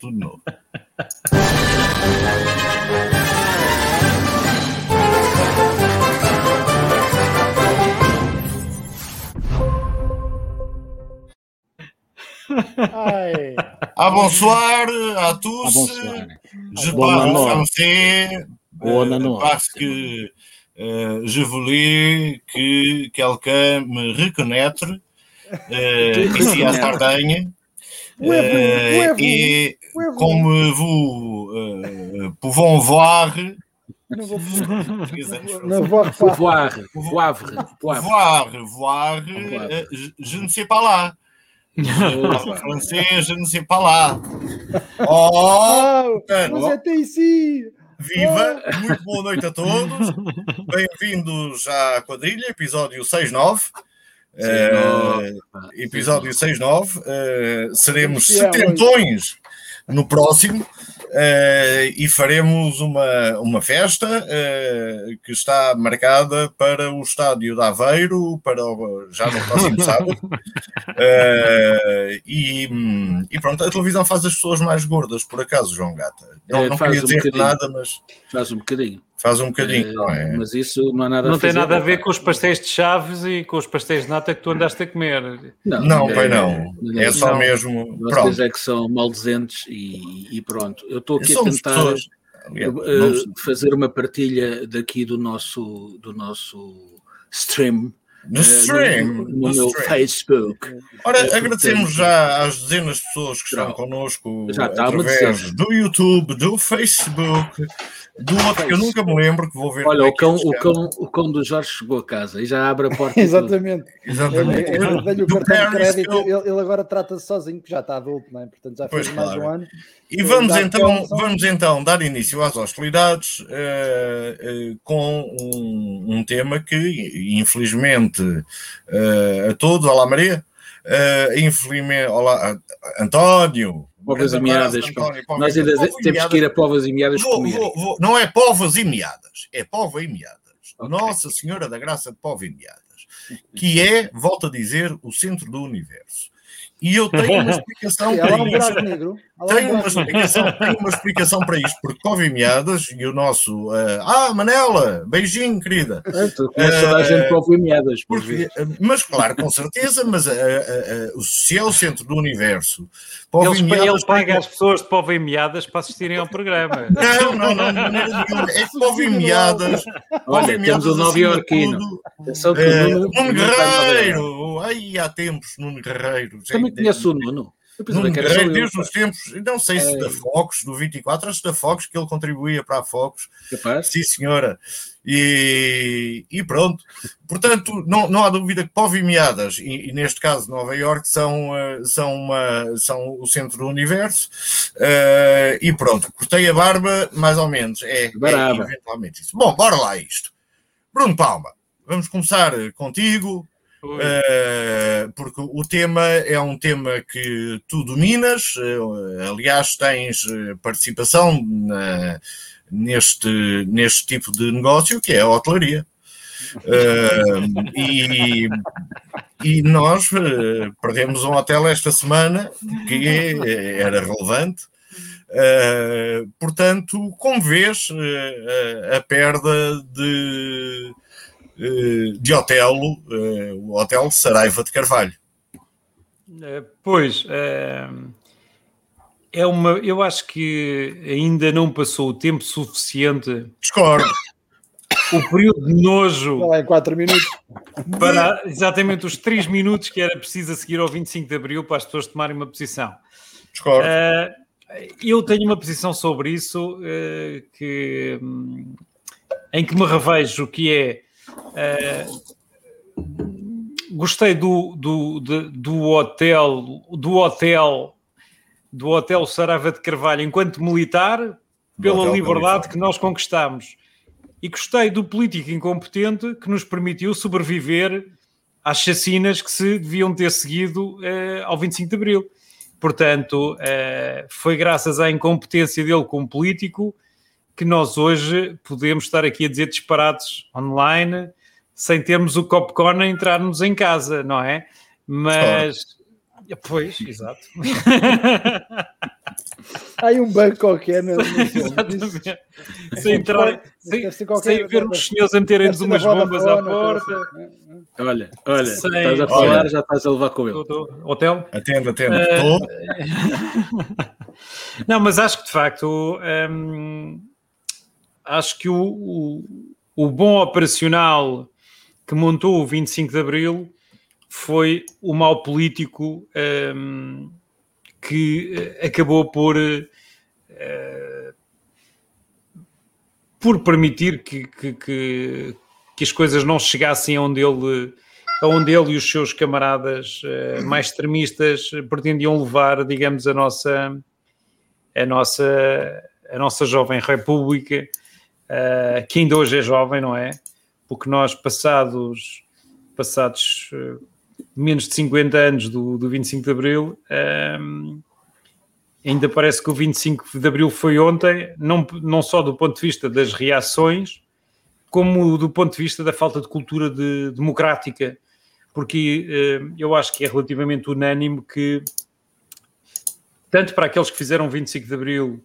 tudo novo. Ai. Ah, bonsoir à tous. Ah, bonsoir. Je Bon parle français Bon maman. parce que euh, je voulais que quelqu'un me reconnaisse euh, ici à Euh, et Où êtes-vous comme vous euh, pouvons voir, Não vou voir, não vou repar- Poivre, poivre, poivre. voir, voir, euh, je, ne sais pas là. Français, je ne sais pas là. Oh, Ah, portanto, você tem sim! Viva! Muito boa noite a todos. Bem-vindos à quadrilha, episódio 6-9. Eh, episódio 6-9. Eh, seremos setentões no próximo eh, e faremos uma, uma festa eh, que está marcada para o estádio de Aveiro para o- já no próximo sábado. Eh, e, e pronto, a televisão faz as pessoas mais gordas, por acaso, João Gata. Não, É, não queria um dizer bocadinho. nada, mas Faz um bocadinho. Faz um bocadinho, Eh, não é? Mas isso não há nada Não a tem nada a ver com os pastéis de chaves e com os pastéis de nata que tu andaste a comer. Não, é- pai, não. não, É só não. mesmo. Vocês Pronto. é que são maldizentes e, e pronto. Eu estou aqui a tentar pessoas. eh, Não- fazer uma partilha daqui do nosso, do nosso stream. No eh, stream. no, no no meu stream. Facebook. Ora, Eh, agradecemos já às dezenas de pessoas que estão Não. connosco Já está uma através do YouTube, do Facebook, do outro que eu nunca me lembro que vou ver. Olha, é o que cão, ele o, cão, o cão do Jorge chegou a casa e já abre a porta. Exatamente. Exatamente. Eu, eu dei-lhe o Do de Paris crédito, ele, ele agora trata-se sozinho, que já está adulto, não é? Portanto, já fez Pois, mais claro. um ano. E vamos então, vamos então dar início às hostilidades eh, eh, com um, um tema que, infelizmente, eh, a todos, olá Maria, infelizmente, olá António, Povas e meadas. António, Povas Nós ainda Povas temos que ir a povas e meadas Vou- comer. vou- vou- não é povas e meadas, é pova e meadas. Nossa Senhora da Graça de Pova e Meadas, que é, volto a dizer, o centro do universo. E eu tenho uma explicação é para. Ela é Tenho um uma, explicação, tenho uma explicação para isto, porque e Meadas e o nosso. eh, ah, Manela, beijinho, querida. Tu conheces toda a gente povo e meadas. por Porque, eh, mas, claro, com certeza, mas eh, eh, se é o centro do universo, Pova Ele, e Meadas. ele paga as pessoas de povo meadas para assistirem ao programa. Não, não, não, de maneira nenhuma. É que Pova e Meadas. Olha, temos o Nova Iorquino. É, Nuno, Guerreiro, ai há tempos, Nuno Guerreiro. Também conheço o Nuno. Nuno Guerreiro, eu. desde os tempos, não sei se É. da Focus, do 24, acho da Focus, que ele contribuía para a Focus, Capaz? sim senhora, e, e pronto. Portanto, não, não há dúvida que Povo e Meadas, e, e neste caso Nova York, são, eh, são, uma, são o centro do universo, eh, e pronto, cortei a barba, mais ou menos, é, é Baraba. eventualmente isso. Bom, bora lá a isto. Bruno Palma, vamos começar contigo, Ui. eh, porque o tema é um tema que tu dominas, eh, aliás, tens eh, participação na- neste, neste tipo de negócio que é a hotelaria. Eh, e, e nós perdemos um hotel esta semana que era relevante. Portanto, como vês a perda de, de Otelo, eh, o Hotel Saraiva de Carvalho. Eh, Pois, eh, é uma. Eu acho que ainda não passou o tempo suficiente, Discordo. o período de nojo Ela é em 4 minutos. para exatamente os 3 minutos que era preciso a seguir ao 25 de Abril para as pessoas tomarem uma posição. Discordo. Eh, eu tenho uma posição sobre isso eh, que, hum, em que me revejo, que é eh, gostei do, do, de- do hotel do hotel do hotel Saraiva de Carvalho enquanto militar pela liberdade que nós conquistamos e gostei do político incompetente que nos permitiu sobreviver às chacinas que se deviam ter seguido eh, ao 25 de Abril. Portanto, eh, foi graças à incompetência dele como político que nós hoje podemos estar aqui a dizer disparates online sem termos o Copcon a entrar-nos em casa, não é? Mas, pois, exato. Há aí um banco qualquer filme. Exatamente. Sem entrar, sem, sem ver os senhores a meterem-nos umas bombas à Vodafone, porta. Olha, olha, Sem- estás a falar, Olha. já estás a levar com ele. Hotel? Atende. Eh, Estou. Não, mas acho que de facto hum, acho que o, o, o bom operacional que montou o 25 de Abril foi o mal político hum, que eh, acabou por eh, por permitir que, que, que, que as coisas não chegassem aonde ele aonde ele e os seus camaradas eh, mais extremistas pretendiam levar, digamos, a nossa a nossa a nossa jovem república eh, que ainda hoje é jovem, não é? Porque nós passados passados eh, menos de 50 anos do, do 25 de Abril ehm, ainda parece que o 25 de Abril foi ontem, não, não só do ponto de vista das reações, como do ponto de vista da falta de cultura de- democrática, porque eh, eu acho que é relativamente unânime que, tanto para aqueles que fizeram 25 de Abril,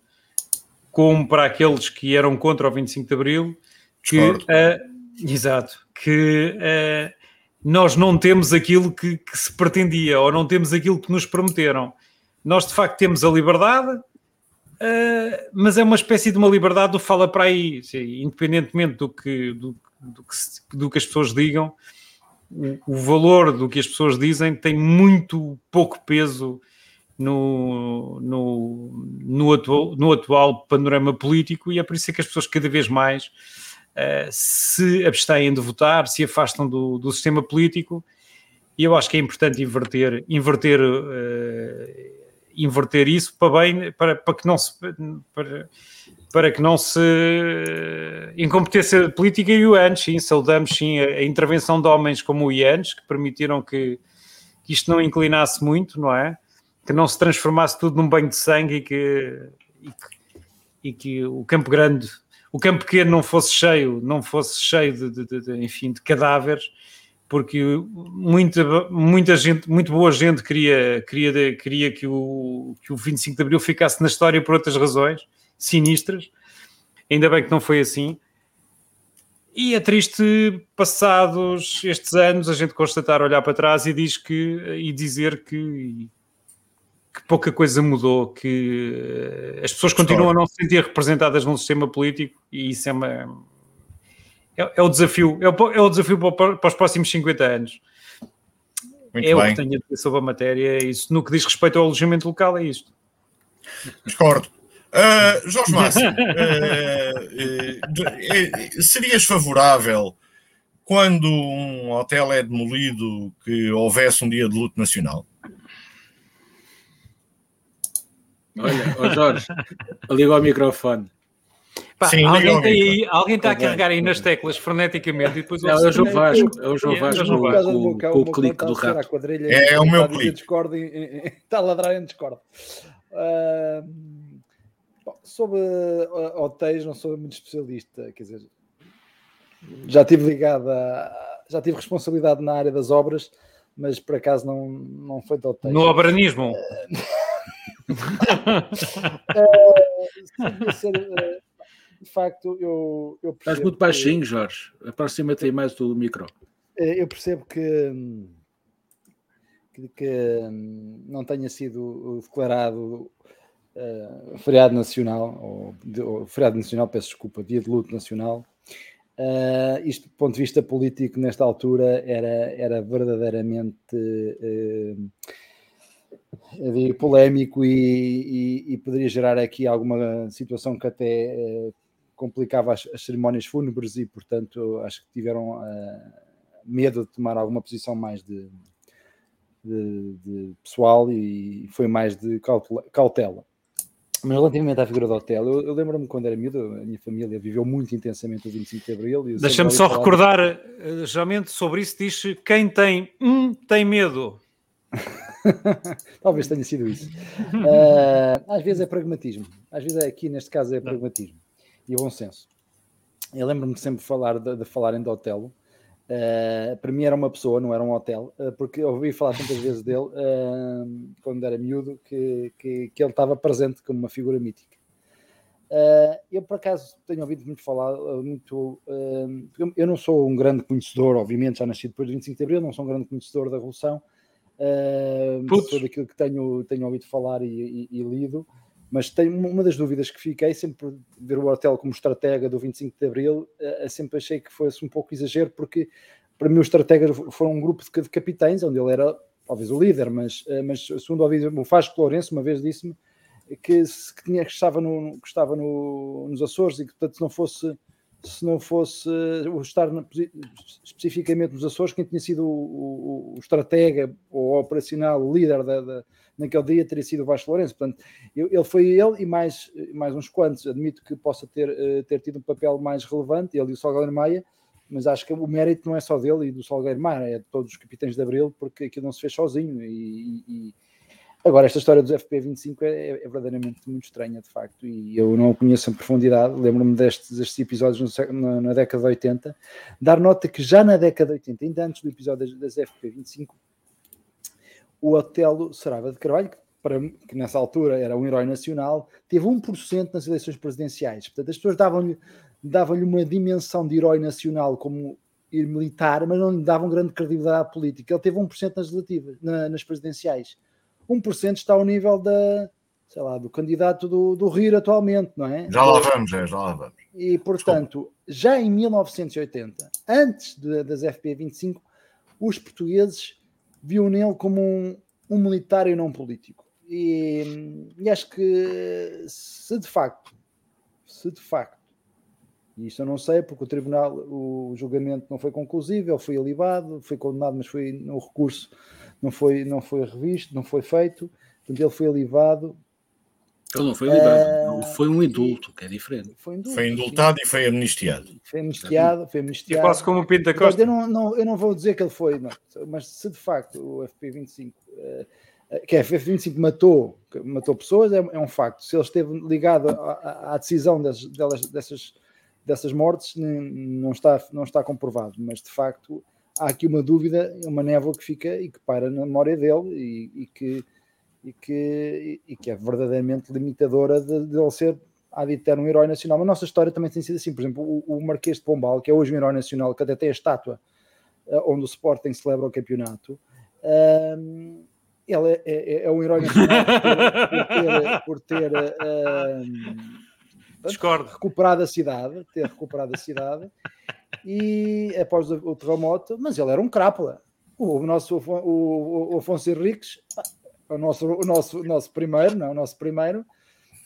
como para aqueles que eram contra o 25 de Abril, que, eh, exato, que eh, nós não temos aquilo que, que se pretendia, ou não temos aquilo que nos prometeram. Nós, de facto, temos a liberdade, Uh, mas é uma espécie de uma liberdade do fala para aí, independentemente do que, do, do que, do que as pessoas digam, o, o valor do que as pessoas dizem tem muito pouco peso no, no, no, atual, no atual panorama político e é por isso que as pessoas cada vez mais uh, se abstêm de votar, se afastam do, do sistema político e eu acho que é importante inverter, inverter uh, inverter isso para bem para, para que não se para, para que não se incompetência política e o antes, sim, saudamos sim a, a intervenção de homens como o Ianes, que permitiram que, que isto não inclinasse muito, não é? Que não se transformasse tudo num banho de sangue e que, e que, e que o Campo Grande, o Campo Pequeno não fosse cheio, não fosse cheio de, de, de- de, enfim, de cadáveres, porque muita, muita gente, muito boa gente queria, queria, queria que, o, que o 25 de Abril ficasse na história por outras razões sinistras. Ainda bem que não foi assim. E é triste, passados estes anos, a gente constatar, olhar para trás e, diz que, e dizer que, que pouca coisa mudou, que eh, as pessoas continuam a não se sentir representadas num sistema político e isso é uma, é, é o desafio, é o, é o desafio para, para os próximos 50 anos. Muito é o bem. que tenho a dizer sobre a matéria. Isso, no que diz respeito ao alojamento local, é isto. Discordo. Ah, Jorge Márcio, ah, ah, serias favorável quando um hotel é demolido que houvesse um dia de luto nacional? Olha, ó Jorge, liga ao microfone. Pá, Sim, alguém, micro. aí, alguém está a Tá carregar aí nas teclas freneticamente e depois Não, é o João Eu- Vasco, é o João É, Vasco é o João com, do com- o clique do está rato. com a quadrilha É, é o meu está clique. Discord está a ladrar em Discord. Bom, sobre ah, hotéis, não sou muito especialista, quer dizer, já estive ligado a, já tive responsabilidade na área das obras, mas por acaso não, não foi de hotéis. No obranismo. Devia ser, eh, de facto, eu, eu Estás muito que- baixinho, Jorge. Aproxima-te mais do micro. Eh, Eu percebo que, que, que, hum, não tenha sido declarado eh, feriado nacional, ou, ou feriado nacional, peço desculpa, dia de luto nacional. Eh, isto, do ponto de vista político, nesta altura, era, era verdadeiramente digo, polémico e, e- e poderia gerar aqui alguma situação que até eh, complicava as, as cerimónias fúnebres e, portanto, acho que tiveram eh, medo de tomar alguma posição mais de, de- de pessoal e foi mais de cautela. cautela. Mas relativamente à figura do hotel, eu, eu lembro-me quando era miúdo, a minha família viveu muito intensamente o 25 de Abril. Deixa-me só falar- recordar, eh, geralmente sobre isso diz quem tem um tem medo. Talvez tenha sido isso. Ah, às vezes é pragmatismo. Às vezes é aqui, neste caso, é pragmatismo e bom senso. Eu lembro-me de sempre falar de, de falarem de Otelo Uh, para mim era uma pessoa, não era um hotel, uh, porque eu ouvi falar tantas vezes dele, uh, quando era miúdo, que, que, que ele estava presente como uma figura mítica. eu, por acaso, tenho ouvido muito falar, muito. eu não sou um grande conhecedor, obviamente, já nasci depois do 25 de Abril, não sou um grande conhecedor da Revolução, uh, sou daquilo que tenho, tenho ouvido falar e, e, e lido. Mas tenho uma das dúvidas que fiquei, sempre ver o hotel como estratega do 25 de Abril, uh, sempre achei que fosse um pouco exagero, porque para mim os estrategas foram um grupo de, de capitães, onde ele era talvez o líder, mas, uh, mas segundo ouvi, o Vasco Lourenço uma vez disse-me que, que, tinha, que estava, no, que estava no, nos Açores e que portanto se não fosse se não fosse o estar na, especificamente nos Açores, quem tinha sido o, o, o estratega ou operacional líder da, da, naquele dia teria sido o Vasco Lourenço. Portanto, eu, ele foi ele e mais, mais uns quantos. Admito que possa ter, uh, ter tido um papel mais relevante, ele e o Salgueiro Maia, mas acho que o mérito não é só dele e do Salgueiro Maia, é de todos os capitães de Abril, porque aquilo não se fez sozinho e, e Agora, esta história dos FP25 é, é, verdadeiramente muito estranha, de facto, e eu não a conheço em profundidade. Lembro-me destes, destes episódios no, na, na, década de 80. Dar nota que já na década de 80, ainda antes do episódio das, das FP25, o Otelo Sarava de Carvalho, que, para, que nessa altura era um herói nacional, teve 1% nas eleições presidenciais. Portanto, as pessoas davam-lhe davam uma dimensão de herói nacional como militar, mas não lhe davam grande credibilidade política. Ele teve 1% nas na, nas presidenciais 1% está ao nível da, sei lá, do candidato do, do Rio atualmente, não é? Já lá vamos, é, já lá vamos. E, portanto, Desculpa. já em 1980, antes de, das FP25, os portugueses viam nele como um, um militar e não político. E, e, acho que se de facto, se de facto, e isto eu não sei porque o tribunal, o julgamento não foi conclusivo, ele foi alibado, foi condenado, mas foi no recurso não foi, não foi revisto, não foi feito, portanto ele foi alivado. Ele não foi alivado, uh, foi um indulto, que é diferente. Foi, indulto, foi indultado sim. e foi amnistiado. Foi amnistiado, foi amnistiado. E quase como o Pinta Costa. Eu não, não, eu não vou dizer que ele foi, não, mas se de facto o FP25 uh, que a FF25 matou, matou pessoas, é, é, um facto. Se ele esteve ligado à, à decisão das, delas, dessas, dessas mortes, não está, não está comprovado, mas de facto há aqui uma dúvida, uma névoa que fica e que para na memória dele e, e que, e, que, e que é verdadeiramente limitadora de, de ele ser há de um herói nacional. Mas a nossa história também tem sido assim. Por exemplo, o, o Marquês de Pombal, que é hoje um herói nacional, que até tem a estátua uh, onde o Sporting celebra o campeonato, uh, ele é, é, é, um herói nacional por ter, por ter, por ter uh, recuperado a cidade, ter recuperado a cidade e após o terremoto, mas ele era um crápula. O nosso o, o Afonso Henriques, o nosso, o nosso, o nosso primeiro, não, o nosso primeiro,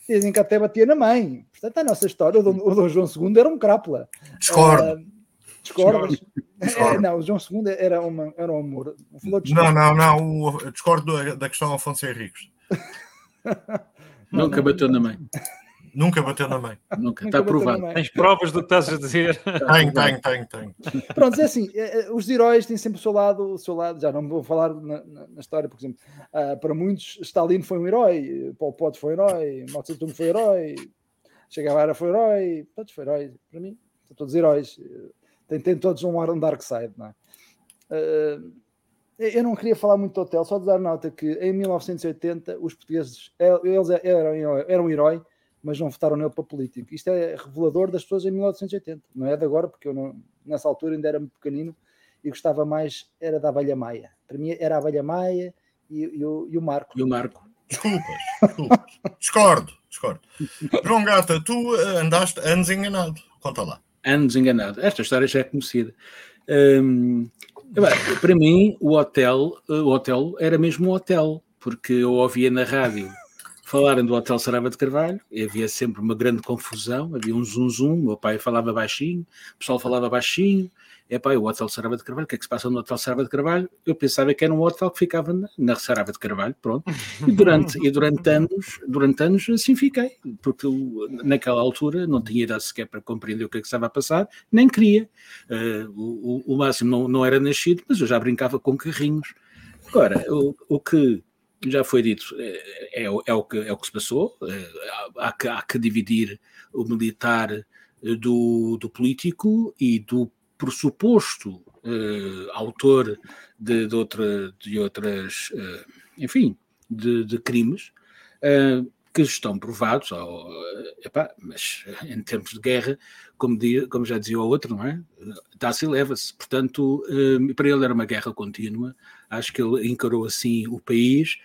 dizem que até batia na mãe. Portanto, a nossa história, o Dom, o Dom João II era um crápula. Discordo. Uh, discordas? É, não, o João II era, uma, era um amor. Não, não, não, o, discordo da, da questão Afonso Henriques. Nunca bateu na mãe. Nunca bateu na mãe. Nunca, está provado. Tens provas do que estás a dizer? Tenho, tenho, tenho, tenho. Pronto, é assim, é, é, os heróis têm sempre o seu lado, o seu lado, já não vou falar na, na, na história, por exemplo, uh, para muitos Stalin foi um herói, Pol Pot foi um herói, Mao Tse Tung foi um herói, Che Guevara foi um herói, todos foram heróis, para mim, são todos heróis, tem, tem todos um, um dark side, não é? Uh, eu não queria falar muito do hotel, só de dar nota que em 1980 os portugueses eles eram, eram um herói mas não votaram nele para político. Isto é revelador das pessoas em 1980, não é de agora, porque eu não, nessa altura ainda era muito pequenino e gostava mais, era da Abelha Maia. Para mim era a Abelha Maia e, e, o, e o Marco. E o Marco. Desculpas, desculpas. discordo, discordo. João Gata, tu andaste anos enganado, conta lá. Anos enganado. Esta história já é conhecida. Hum, para mim, o hotel, o hotel era mesmo um hotel, porque eu ouvia na rádio falarem do Hotel Sarava de Carvalho, havia sempre uma grande confusão, havia um zum zum, meu pai falava baixinho, o pessoal falava baixinho, é pá, o Hotel Sarava de Carvalho, o que é que se passa no Hotel Sarava de Carvalho? Eu pensava que era um hotel que ficava na, na Sarava de Carvalho, pronto, e durante, e durante anos, durante anos assim fiquei, porque eu, naquela altura não tinha idade sequer para compreender o que é que estava a passar, nem queria, uh, o, o, o máximo não, não era nascido, mas eu já brincava com carrinhos. Agora, o, o que já foi dito, é, é, é, o, que, é o que se passou. É, há, que, há que dividir o militar do, do político e do pressuposto uh, autor de, de, outra, de outras, uh, enfim, de, de crimes, uh, que estão provados, epá, mas em termos de guerra, como, como já dizia o outro, não é? Dá-se e leva-se. Portanto, para ele era uma guerra contínua. Acho que ele encarou assim o país,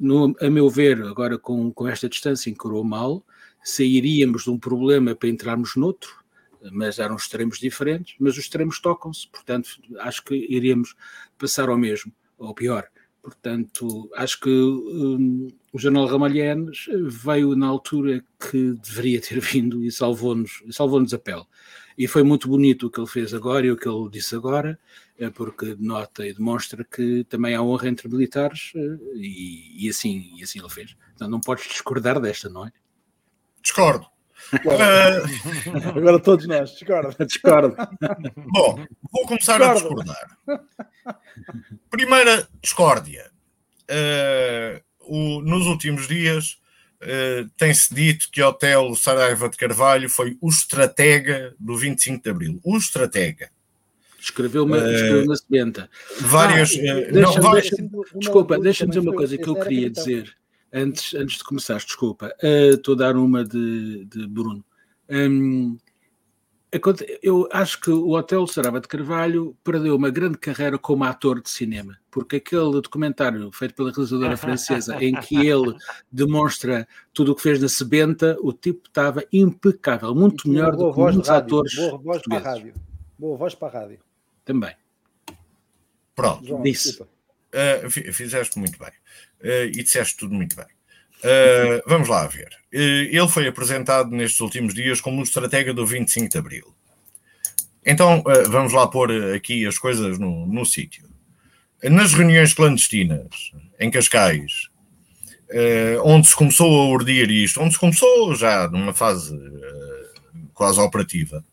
no, a meu ver, agora com, com esta distância, encarou mal. Sairíamos de um problema para entrarmos noutro, mas eram extremos diferentes, mas os extremos tocam-se, portanto, acho que iríamos passar ao mesmo, ou pior. Portanto, acho que um, o Jornal Ramalhenes veio na altura que deveria ter vindo e salvou-nos salvou a pele. E foi muito bonito o que ele fez agora e o que ele disse agora, eh, porque nota e demonstra que também há honra entre militares eh, e, e assim, e assim ele fez. Então não podes discordar desta, não é? Discordo. Uh... Agora todos nós, discordo. discordo. Bom, vou começar discordo. a discordar. Primeira discórdia. Uh, o, nos últimos dias uh, tem-se dito que o Hotel Saraiva de Carvalho foi o estratega do 25 de Abril. O estratega. Escreveu uma, uh, escreveu uma sementa. Várias. Ah, deixa, não. Deixa, desculpa, deixa-me dizer uma coisa que eu queria dizer antes, antes de começar, desculpa, uh, estou a dar uma de, de Bruno. Um, eu acho que o Hotel Sarava de Carvalho perdeu uma grande carreira como ator de cinema, porque aquele documentário feito pela realizadora francesa, em que ele demonstra tudo o que fez na Sebenta, o tipo estava impecável, muito melhor do que muitos atores. Boa voz para a rádio. Boa voz para a rádio. Também. Pronto. João, Disse. Uh, fizeste muito bem. Uh, e disseste tudo muito bem. Uh, vamos lá ver. ele foi apresentado nestes últimos dias como um estratega do 25 de Abril. Então, vamos lá pôr aqui as coisas no, no sítio. Nas reuniões clandestinas, em Cascais, onde se começou a urdir isto, onde se começou já numa fase quase operativa,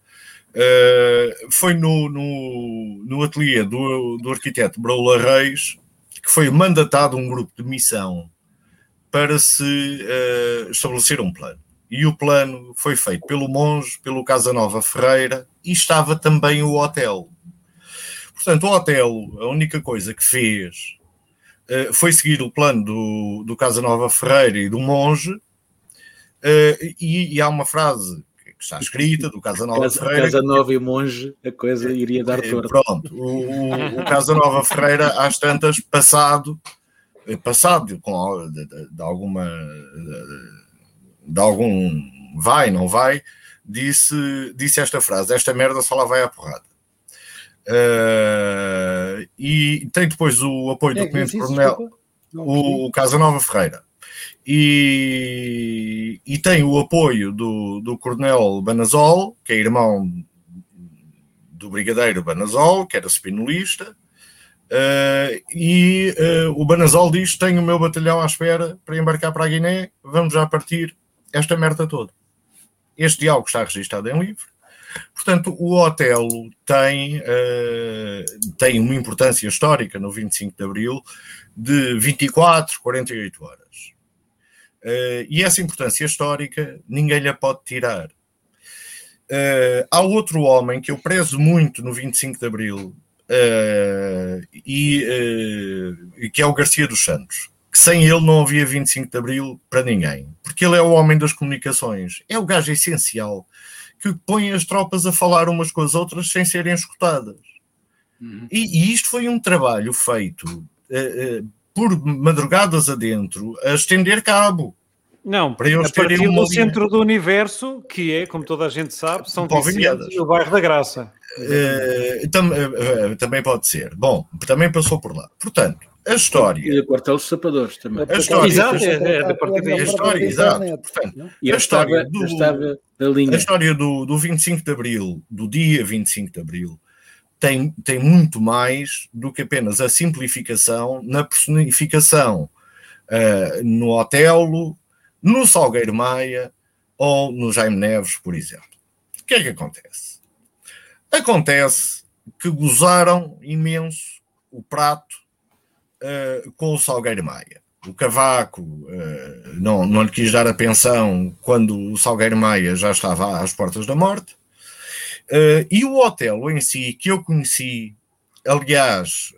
foi no, no, no ateliê do, do arquiteto Broula Reis que foi mandatado um grupo de missão para se uh, estabelecer um plano. E o plano foi feito pelo monge, pelo Casanova Ferreira e estava também o hotel. Portanto, o hotel, a única coisa que fez uh, foi seguir o plano do, do Casanova Ferreira e do monge. Uh, e, e há uma frase que está escrita, do Casanova Casa, Ferreira. Casanova e Monge, a coisa iria dar torto. Pronto, o, o, Casanova Ferreira, às tantas, passado, passado com, de, de, alguma. De, de, algum vai, não vai, disse, disse esta frase: Esta merda só lá vai à porrada. Uh, e tem depois o apoio é, do Clemente Coronel, o, o Casanova Ferreira e, e tem o apoio do, do Coronel Banazol, que é irmão do Brigadeiro Banazol, que era spinolista, uh, e uh, o Banazol diz: Tenho o meu batalhão à espera para embarcar para a Guiné, vamos já partir esta merda toda. Este diálogo está registado em livro. Portanto, o Otelo tem, uh, tem uma importância histórica no 25 de Abril de 24, 48 horas. E essa importância histórica ninguém lhe pode tirar. Há outro homem que eu prezo muito no 25 de Abril uh, e que é o Garcia dos Santos. Que sem ele não havia 25 de Abril para ninguém, porque ele é o homem das comunicações, é o gajo essencial que põe as tropas a falar umas com as outras sem serem escutadas. Uhum. E, e, isto foi um trabalho feito por madrugadas adentro, a estender cabo. Não, para eles a partir do centro do universo, que é, como toda a gente sabe, São Vicente e o bairro da Graça. Uh, tam, uh, também pode ser. Bom, também passou por lá. Portanto, a história. E o quartel dos sapadores também. A história. Exato, é, é, a partir daí. A história, exato. Portanto, e a história, do, a história do, do 25 de Abril, do dia 25 de Abril, tem, tem muito mais do que apenas a simplificação na personificação uh, no Otelo, no Salgueiro Maia ou no Jaime Neves, por exemplo. O que é que acontece? Acontece que gozaram imenso o prato uh, com o Salgueiro Maia. O Cavaco uh, não, não lhe quis dar a pensão quando o Salgueiro Maia já estava às portas da morte. Uh, e o hotel em si, que eu conheci aliás,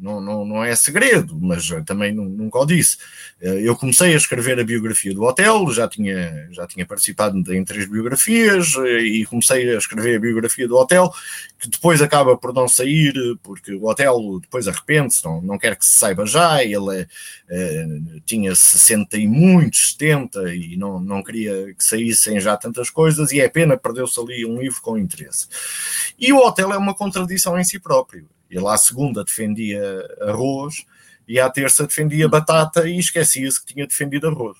não, não, não é segredo, mas também nunca o disse. Eh, eu comecei a escrever a biografia do hotel, já tinha, já tinha participado em três biografias eh, e comecei a escrever a biografia do hotel, que depois acaba por não sair, porque o hotel depois arrepende-se, não, não quer que se saiba já. Ele é, tinha 60 e muitos, 70, e não, não queria que saíssem já tantas coisas, e é pena, perdeu-se ali um livro com interesse. E o hotel é uma contradição em si próprio ele à segunda defendia arroz e à terça defendia batata e esquecia-se que tinha defendido arroz.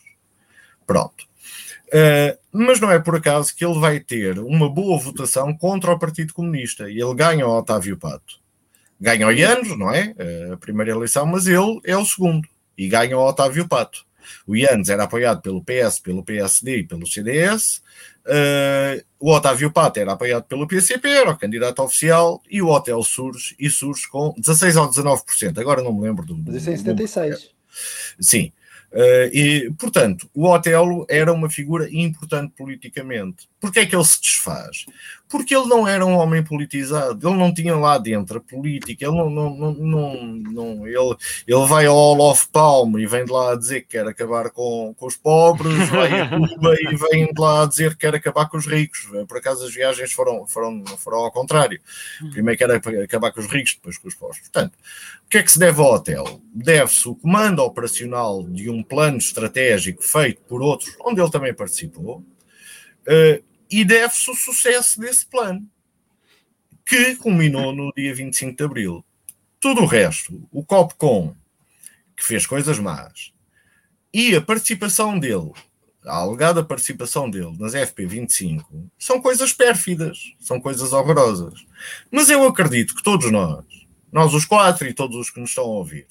Pronto. Uh, mas não é por acaso que ele vai ter uma boa votação contra o Partido Comunista e ele ganha o Otávio Pato. Ganha o Ianos, não é? Uh, a primeira eleição, mas ele é o segundo e ganha o Otávio Pato. O Ianes era apoiado pelo PS, pelo PSD e pelo CDS. Uh, o Otávio Pato era apoiado pelo PCP, era o candidato oficial, e o Hotel surge, e surge com 16 ou 19%. Agora não me lembro do. Mas isso é em 76. Sim. Uh, e, portanto, o Otelo era uma figura importante politicamente. Porquê é que ele se desfaz? Porque ele não era um homem politizado, ele não tinha lá dentro a política, ele não, não, não, não, não ele, ele vai ao Olof Palme e vem de lá a dizer que quer acabar com, com os pobres, vai a Cuba e vem de lá a dizer que quer acabar com os ricos. Por acaso as viagens foram, foram, foram ao contrário. Primeiro quer acabar com os ricos, depois com os pobres. Portanto, o que é que se deve ao hotel? Deve-se o comando operacional de um plano estratégico feito por outros, onde ele também participou, uh, e deve-se o sucesso desse plano, que culminou no dia 25 de abril. Tudo o resto, o Copcom, que fez coisas más, e a participação dele, a alegada participação dele nas FP25, são coisas pérfidas, são coisas horrorosas. Mas eu acredito que todos nós, nós os quatro e todos os que nos estão a ouvir,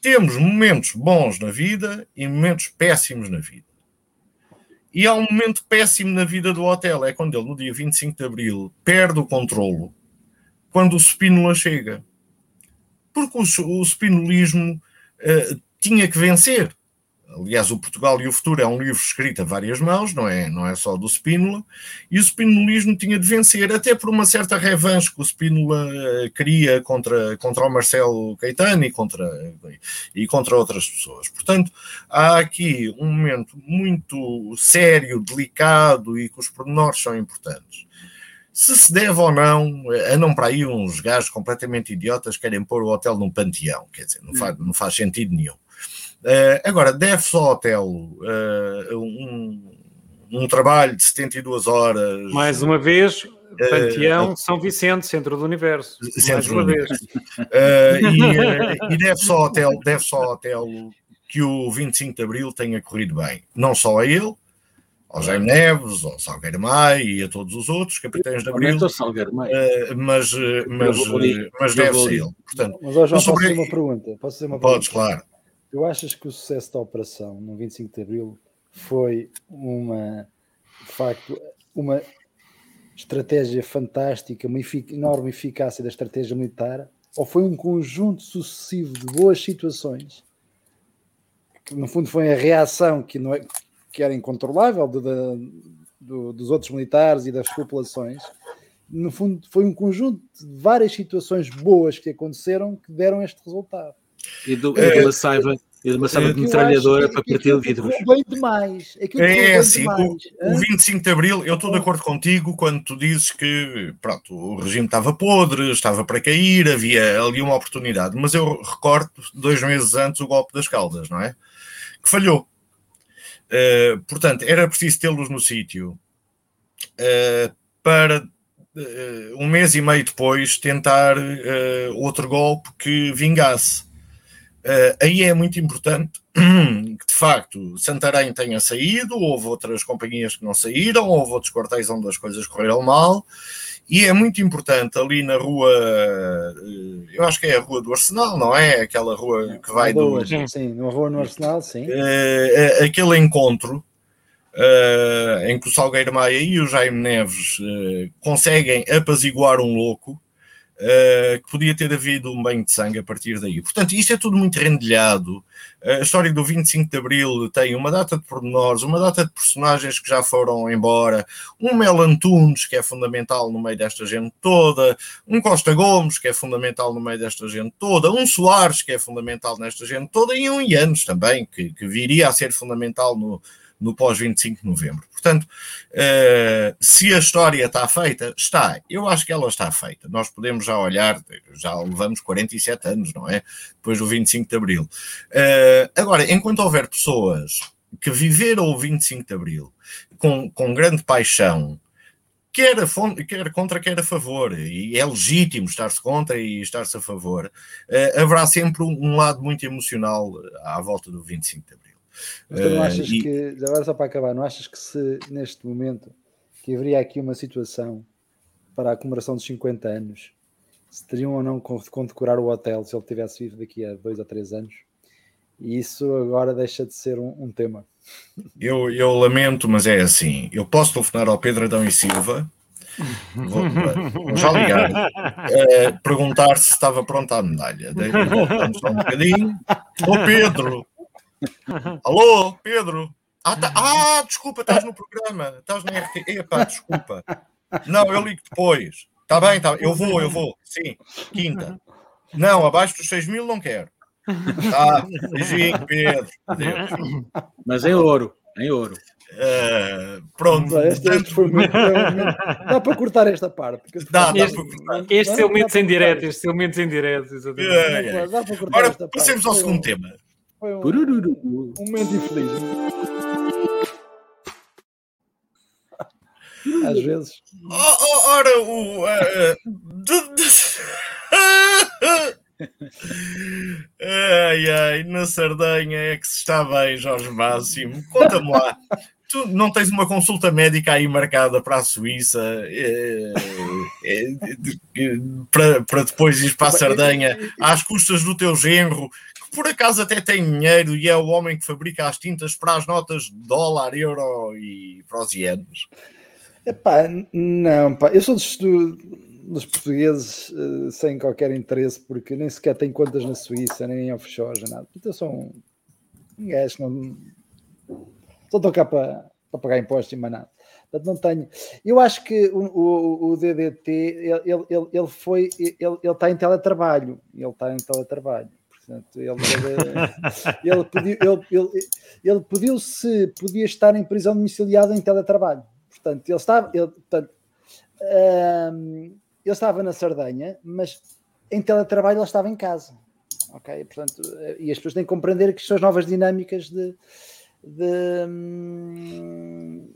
temos momentos bons na vida e momentos péssimos na vida. E há um momento péssimo na vida do hotel, é quando ele, no dia 25 de Abril, perde o controlo, quando o Spínola chega. Porque o, o spinolismo uh, tinha que vencer. Aliás, o Portugal e o Futuro é um livro escrito a várias mãos, não é, não é só do Spínola, e o spinolismo tinha de vencer, até por uma certa revanche que o Spínola eh, queria contra, contra o Marcelo Caetano e contra, e contra outras pessoas. Portanto, há aqui um momento muito sério, delicado e que os pormenores são importantes. Se se deve ou não, andam para aí uns gajos completamente idiotas que querem pôr o hotel num panteão, quer dizer, não faz, não faz sentido nenhum. Uh, agora, deve-se ao hotel uh, um, um, trabalho de 72 horas. Mais uma vez, Panteão, uh, São Vicente, centro do universo. Centro do universo. e, e deve-se ao, hotel, deve ao hotel que o 25 de Abril tenha corrido bem. Não só a ele, ao Jaime Neves, ao Salgueiro Maia e a todos os outros capitães de Abril. Uh, mas mas, mas deve-se a ele. Portanto, mas, João, sobre... posso fazer uma pergunta? Posso fazer uma pergunta? Podes, claro. Tu achas que o sucesso da operação no 25 de Abril foi uma, de facto, uma estratégia fantástica, uma enorme eficácia da estratégia militar, ou foi um conjunto sucessivo de boas situações, que no fundo foi a reação que, não é, que era incontrolável do, dos outros militares e das populações, no fundo foi um conjunto de várias situações boas que aconteceram que deram este resultado. E, do, é, de uma saiva, e de uma saiva de metralhadora para partir de vidros. Bem demais. É, é assim, demais. O, o 25 de Abril, eu estou de acordo contigo quando tu dizes que pronto, o regime estava podre, estava para cair, havia ali uma oportunidade. Mas eu recordo, dois meses antes, o golpe das Caldas, não é? Que falhou. Uh, portanto, era preciso tê-los no sítio uh, para uh, um mês e meio depois tentar outro golpe que vingasse. Uh, aí é muito importante que, de facto, Santarém tenha saído, houve outras companhias que não saíram, houve outros quartéis onde as coisas correram mal, e é muito importante ali na rua, eh, eu acho que é a rua do Arsenal, não é? Aquela rua que vai do. Sim, sim, na rua no Arsenal, sim. Uh, aquele encontro em que o Salgueiro Maia e o Jaime Neves conseguem apaziguar um louco uh, que podia ter havido um banho de sangue a partir daí. Portanto, isto é tudo muito rendilhado. A história do 25 de Abril tem uma data de pormenores, uma data de personagens que já foram embora, um Mel Antunes, que é fundamental no meio desta gente toda, um Costa Gomes, que é fundamental no meio desta gente toda, um Soares, que é fundamental nesta gente toda, e um Ianos também, que, que viria a ser fundamental no, no pós-25 de novembro. Portanto, uh, se a história está feita, está. Eu acho que ela está feita. Nós podemos já olhar, já levamos 47 anos, não é? Depois do 25 de abril. Uh, agora, enquanto houver pessoas que viveram o 25 de abril com, com grande paixão, quer, a fonte, quer contra, quer a favor, e é legítimo estar-se contra e estar-se a favor, uh, haverá sempre um, um lado muito emocional à volta do 25 de abril. Mas tu não achas uh, e... que, agora só para acabar, não achas que se neste momento que haveria aqui uma situação para a comemoração dos 50 anos, se teriam ou não de condecorar o hotel se ele tivesse vivo daqui a dois ou três anos? E isso agora deixa de ser um, um tema. Eu, eu lamento, mas é assim. Eu posso telefonar ao Pedro Adão e Silva, vou, vou já ligar, uh, perguntar se estava pronta a medalha. Voltamos só um bocadinho. Ô Pedro, Alô, Pedro? Ah, tá... ah, desculpa, estás no programa, estás na RT. Epá, desculpa. Não, eu ligo depois. Está bem, tá, eu vou, eu vou. Sim, quinta. Não, abaixo dos 6 mil não quero. Tá, beijinho, Pedro. Adeus. Mas em ouro, em ouro. Uh, pronto. Este, este foi muito, dá para cortar esta parte. Dá, dá este, para cortar. Este é o momento em direto, este é o momento em direto. É, é. Dá para cortar Agora, passemos ao segundo tema. Foi um, um momento infeliz. Às vezes. Oh, oh, ora, o. Uh, ai, ai, na Sardanha é que se está bem, Jorge Máximo. Conta-me lá. Tu não tens uma consulta médica aí marcada para a Suíça é, é, para, para depois ir para a Sardanha às custas do teu genro por acaso até tem dinheiro e é o homem que fabrica as tintas para as notas de dólar, euro e para os ienes. Epá, não, pá, eu sou dos, dos portugueses uh, sem qualquer interesse, porque nem sequer tenho contas na Suíça, nem em offshore, nada. Então sou um, um gajo não. Só estou cá para, para pagar impostos e mais nada. Portanto, não tenho. Eu acho que o, o, o DDT ele, ele, ele foi ele, ele está em teletrabalho. Ele está em teletrabalho. Portanto, ele, ele, pediu, ele, ele, ele pediu se podia estar em prisão domiciliada em teletrabalho. Portanto, ele estava, ele, portanto, um, ele estava na Sardanha, mas em teletrabalho ele estava em casa. Ok? Portanto, e as pessoas têm que compreender que são as novas dinâmicas de, de hum,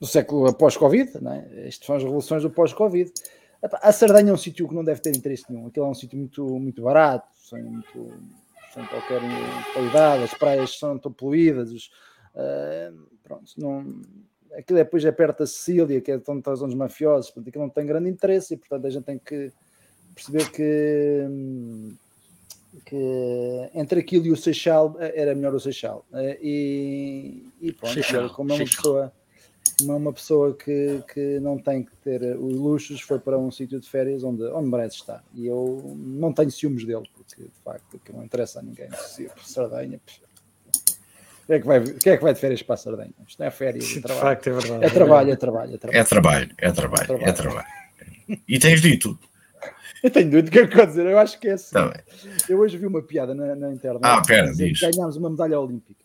do século após Covid, não é? Estas são as revoluções do pós-Covid. A Sardanha é um sítio que não deve ter interesse nenhum. Aquilo é um sítio muito, muito barato, sem, muito, sem qualquer qualidade, as praias são tão poluídas. Os, uh, pronto, não, aquilo é, depois é perto da Sicília, que é onde estão os mafiosos, portanto, aquilo não tem grande interesse e, portanto, a gente tem que perceber que, que entre aquilo e o Seixal era melhor o Seixal. Uh, e, e pronto, Seixal, como é uma Seixal. pessoa uma, uma pessoa que, que não tem que ter os luxos foi para um sítio de férias onde, onde merece estar. E eu não tenho ciúmes dele, porque de facto que não interessa a ninguém. Se Sardanha, quem é, que vai, quem é que vai de férias para a Sardanha? Isto não é férias, é trabalho. Facto, é, verdade, é, trabalho, é trabalho, é trabalho. É trabalho, é trabalho, é trabalho. É trabalho. E tens dito? Eu tenho dúvida o que é que eu dizer, eu acho que é assim. Tá eu hoje vi uma piada na, na internet. Ah, pera, diz. Ganhámos uma medalha olímpica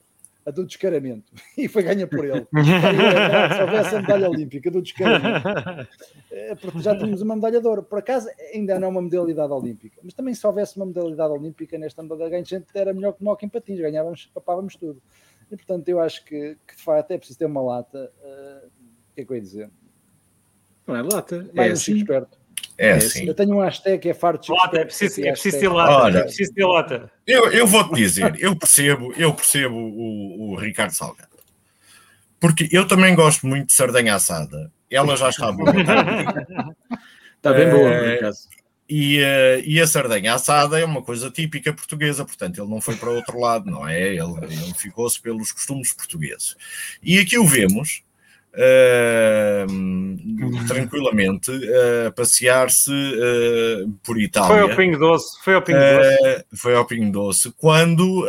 a do descaramento e foi ganha por ele. se houvesse a medalha olímpica do descaramento, é, porque já tínhamos uma medalha de ouro. Por acaso, ainda não é uma modalidade olímpica, mas também se houvesse uma modalidade olímpica nesta modalidade, gente era melhor que o em patins, ganhávamos, papávamos tudo. E portanto, eu acho que, que de facto é preciso ter uma lata. Uh, o que é que eu ia dizer? Não é lata, Mais é um assim. esperto. É, é assim. Eu tenho um hashtag que é farto de lata, é preciso, é preciso ter lata. Olha, é preciso ter lata. Eu, eu vou-te dizer, eu percebo, eu percebo o, o Ricardo Salgado. Porque eu também gosto muito de sardanha assada. Ela já está boa. está bem boa, por acaso. E, uh, e a sardanha assada é uma coisa típica portuguesa, portanto, ele não foi para outro lado, não é? Ele, ele ficou-se pelos costumes portugueses. E aqui o vemos uh, tranquilamente a passear-se uh, por Itália. Foi ao Pingo Doce, foi ao Pingo Doce. Uh, foi ao Pingo Doce, quando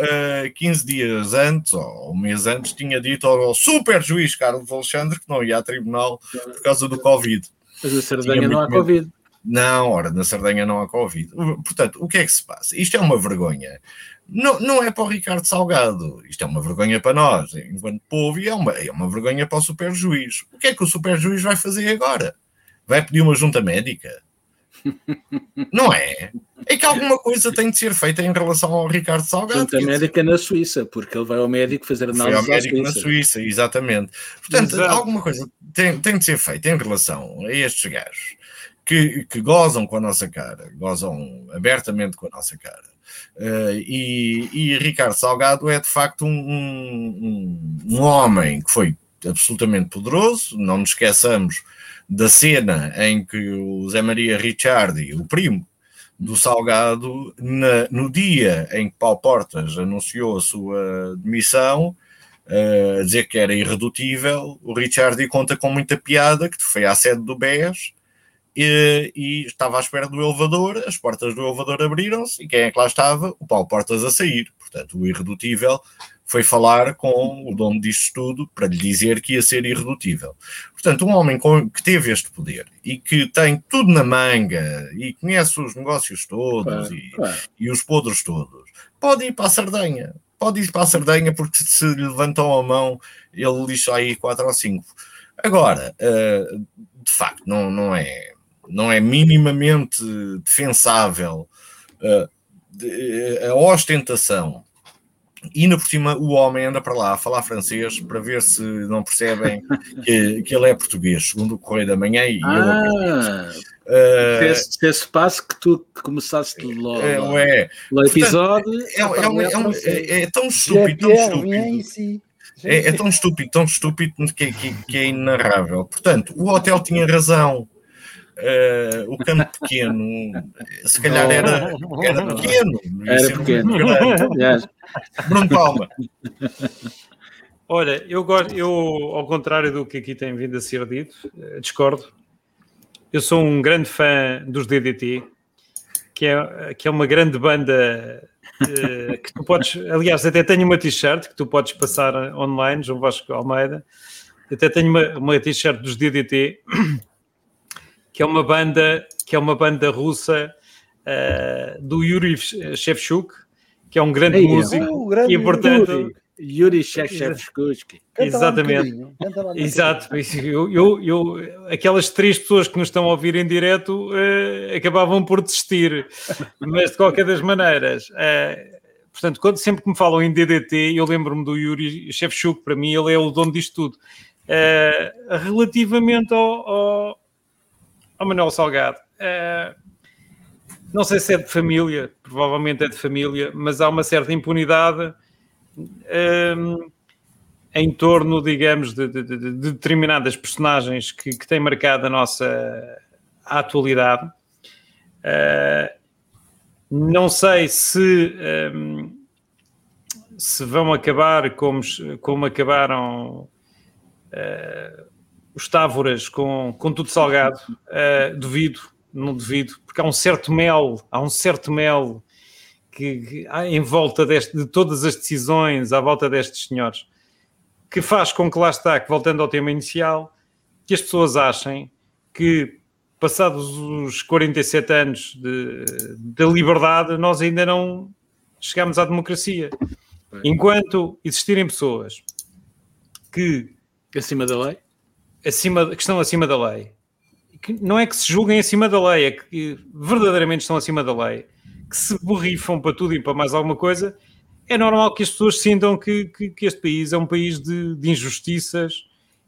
15 dias antes, ou um mês antes, tinha dito ao super juiz Carlos Alexandre que não ia a tribunal por causa do Covid. Mas na Sardenha não há medo. Covid. Não, ora, na Sardenha não há Covid. Portanto, o que é que se passa? Isto é uma vergonha não, não é para o Ricardo Salgado. Isto é uma vergonha para nós, enquanto povo, e é uma, é uma vergonha para o superjuiz. O que é que o superjuiz vai fazer agora? Vai pedir uma junta médica? Não é? É que alguma coisa tem de ser feita em relação ao Ricardo Salgado. Junta médica na Suíça, porque ele vai ao médico fazer análise. Vai ao médico na Suíça, exatamente. Portanto, Exato. alguma coisa tem, tem de ser feita em relação a estes gajos que, que gozam com a nossa cara, gozam abertamente com a nossa cara Uh, e, e, Ricardo Salgado é de facto um, um, um, homem que foi absolutamente poderoso. Não nos esqueçamos da cena em que o Zé Maria Ricciardi, o primo do Salgado, na, no dia em que Paulo Portas anunciou a sua demissão, uh, a dizer que era irredutível, o Ricciardi conta com muita piada que foi à sede do BES e, e, estava à espera do elevador, as portas do elevador abriram-se e quem é que lá estava? O Paulo Portas a sair. Portanto, o irredutível foi falar com o dono disto tudo para lhe dizer que ia ser irredutível. Portanto, um homem com, que teve este poder e que tem tudo na manga e conhece os negócios todos e, e, os podres todos, pode ir para a Sardenha. Pode ir para a Sardenha porque se lhe levantam a mão ele lixa aí quatro ou cinco. Agora, uh, de facto, não, não é não é minimamente defensável uh, de, a ostentação. E ainda por cima o homem anda para lá a falar francês para ver se não percebem que, que ele é português, segundo o Correio da Manhã. E ah, eu, uh, esse passo que tu começaste logo é, é. o episódio. É, é, é, é, tão estúpido, tão estúpido. É, tão estúpido, tão estúpido que, que, que é inarrável. Portanto, o hotel tinha razão Uh, o campo pequeno, se calhar era, era pequeno. Era pequeno. Bruno Palma. Olha, eu gosto, eu, ao contrário do que aqui tem vindo a ser dito, eh, discordo. Eu sou um grande fã dos DDT, que é, que é uma grande banda uh, que tu podes, aliás, até tenho uma t-shirt que tu podes passar online, João Vasco Almeida. Até tenho uma, uma t-shirt dos DDT que é uma banda que é uma banda russa uh, do Yuri Shevchuk, que é um grande Ei, músico oh, grande e portanto Yuri Shevchuk. Exatamente. Um Exato. Eu, eu, eu, aquelas três pessoas que nos estão a ouvir em direto uh, acabavam por desistir, mas de qualquer das maneiras. Uh, portanto, quando, sempre que me falam em DDT, eu lembro-me do Yuri Shevchuk, para mim ele é o dono disto tudo. Uh, relativamente ao, ao, ao Manuel Salgado. Uh, não sei se é de família, provavelmente é de família, mas há uma certa impunidade um, em torno, digamos, de, de, de determinadas personagens que, que, têm marcado a nossa atualidade. Uh, não sei se, um, se vão acabar como, como acabaram os távoras com, com tudo salgado, uh, duvido, não duvido, porque há um certo mel, há um certo mel que, que em volta deste, de todas as decisões à volta destes senhores, que faz com que lá está, que voltando ao tema inicial, que as pessoas achem que passados os 47 anos de, de liberdade, nós ainda não chegamos à democracia. Enquanto existirem pessoas que acima da lei acima, que estão acima da lei. Que não é que se julguem acima da lei, é que verdadeiramente estão acima da lei, que se borrifam para tudo e para mais alguma coisa, é normal que as pessoas sintam que, que, que este país é um país de, de injustiças,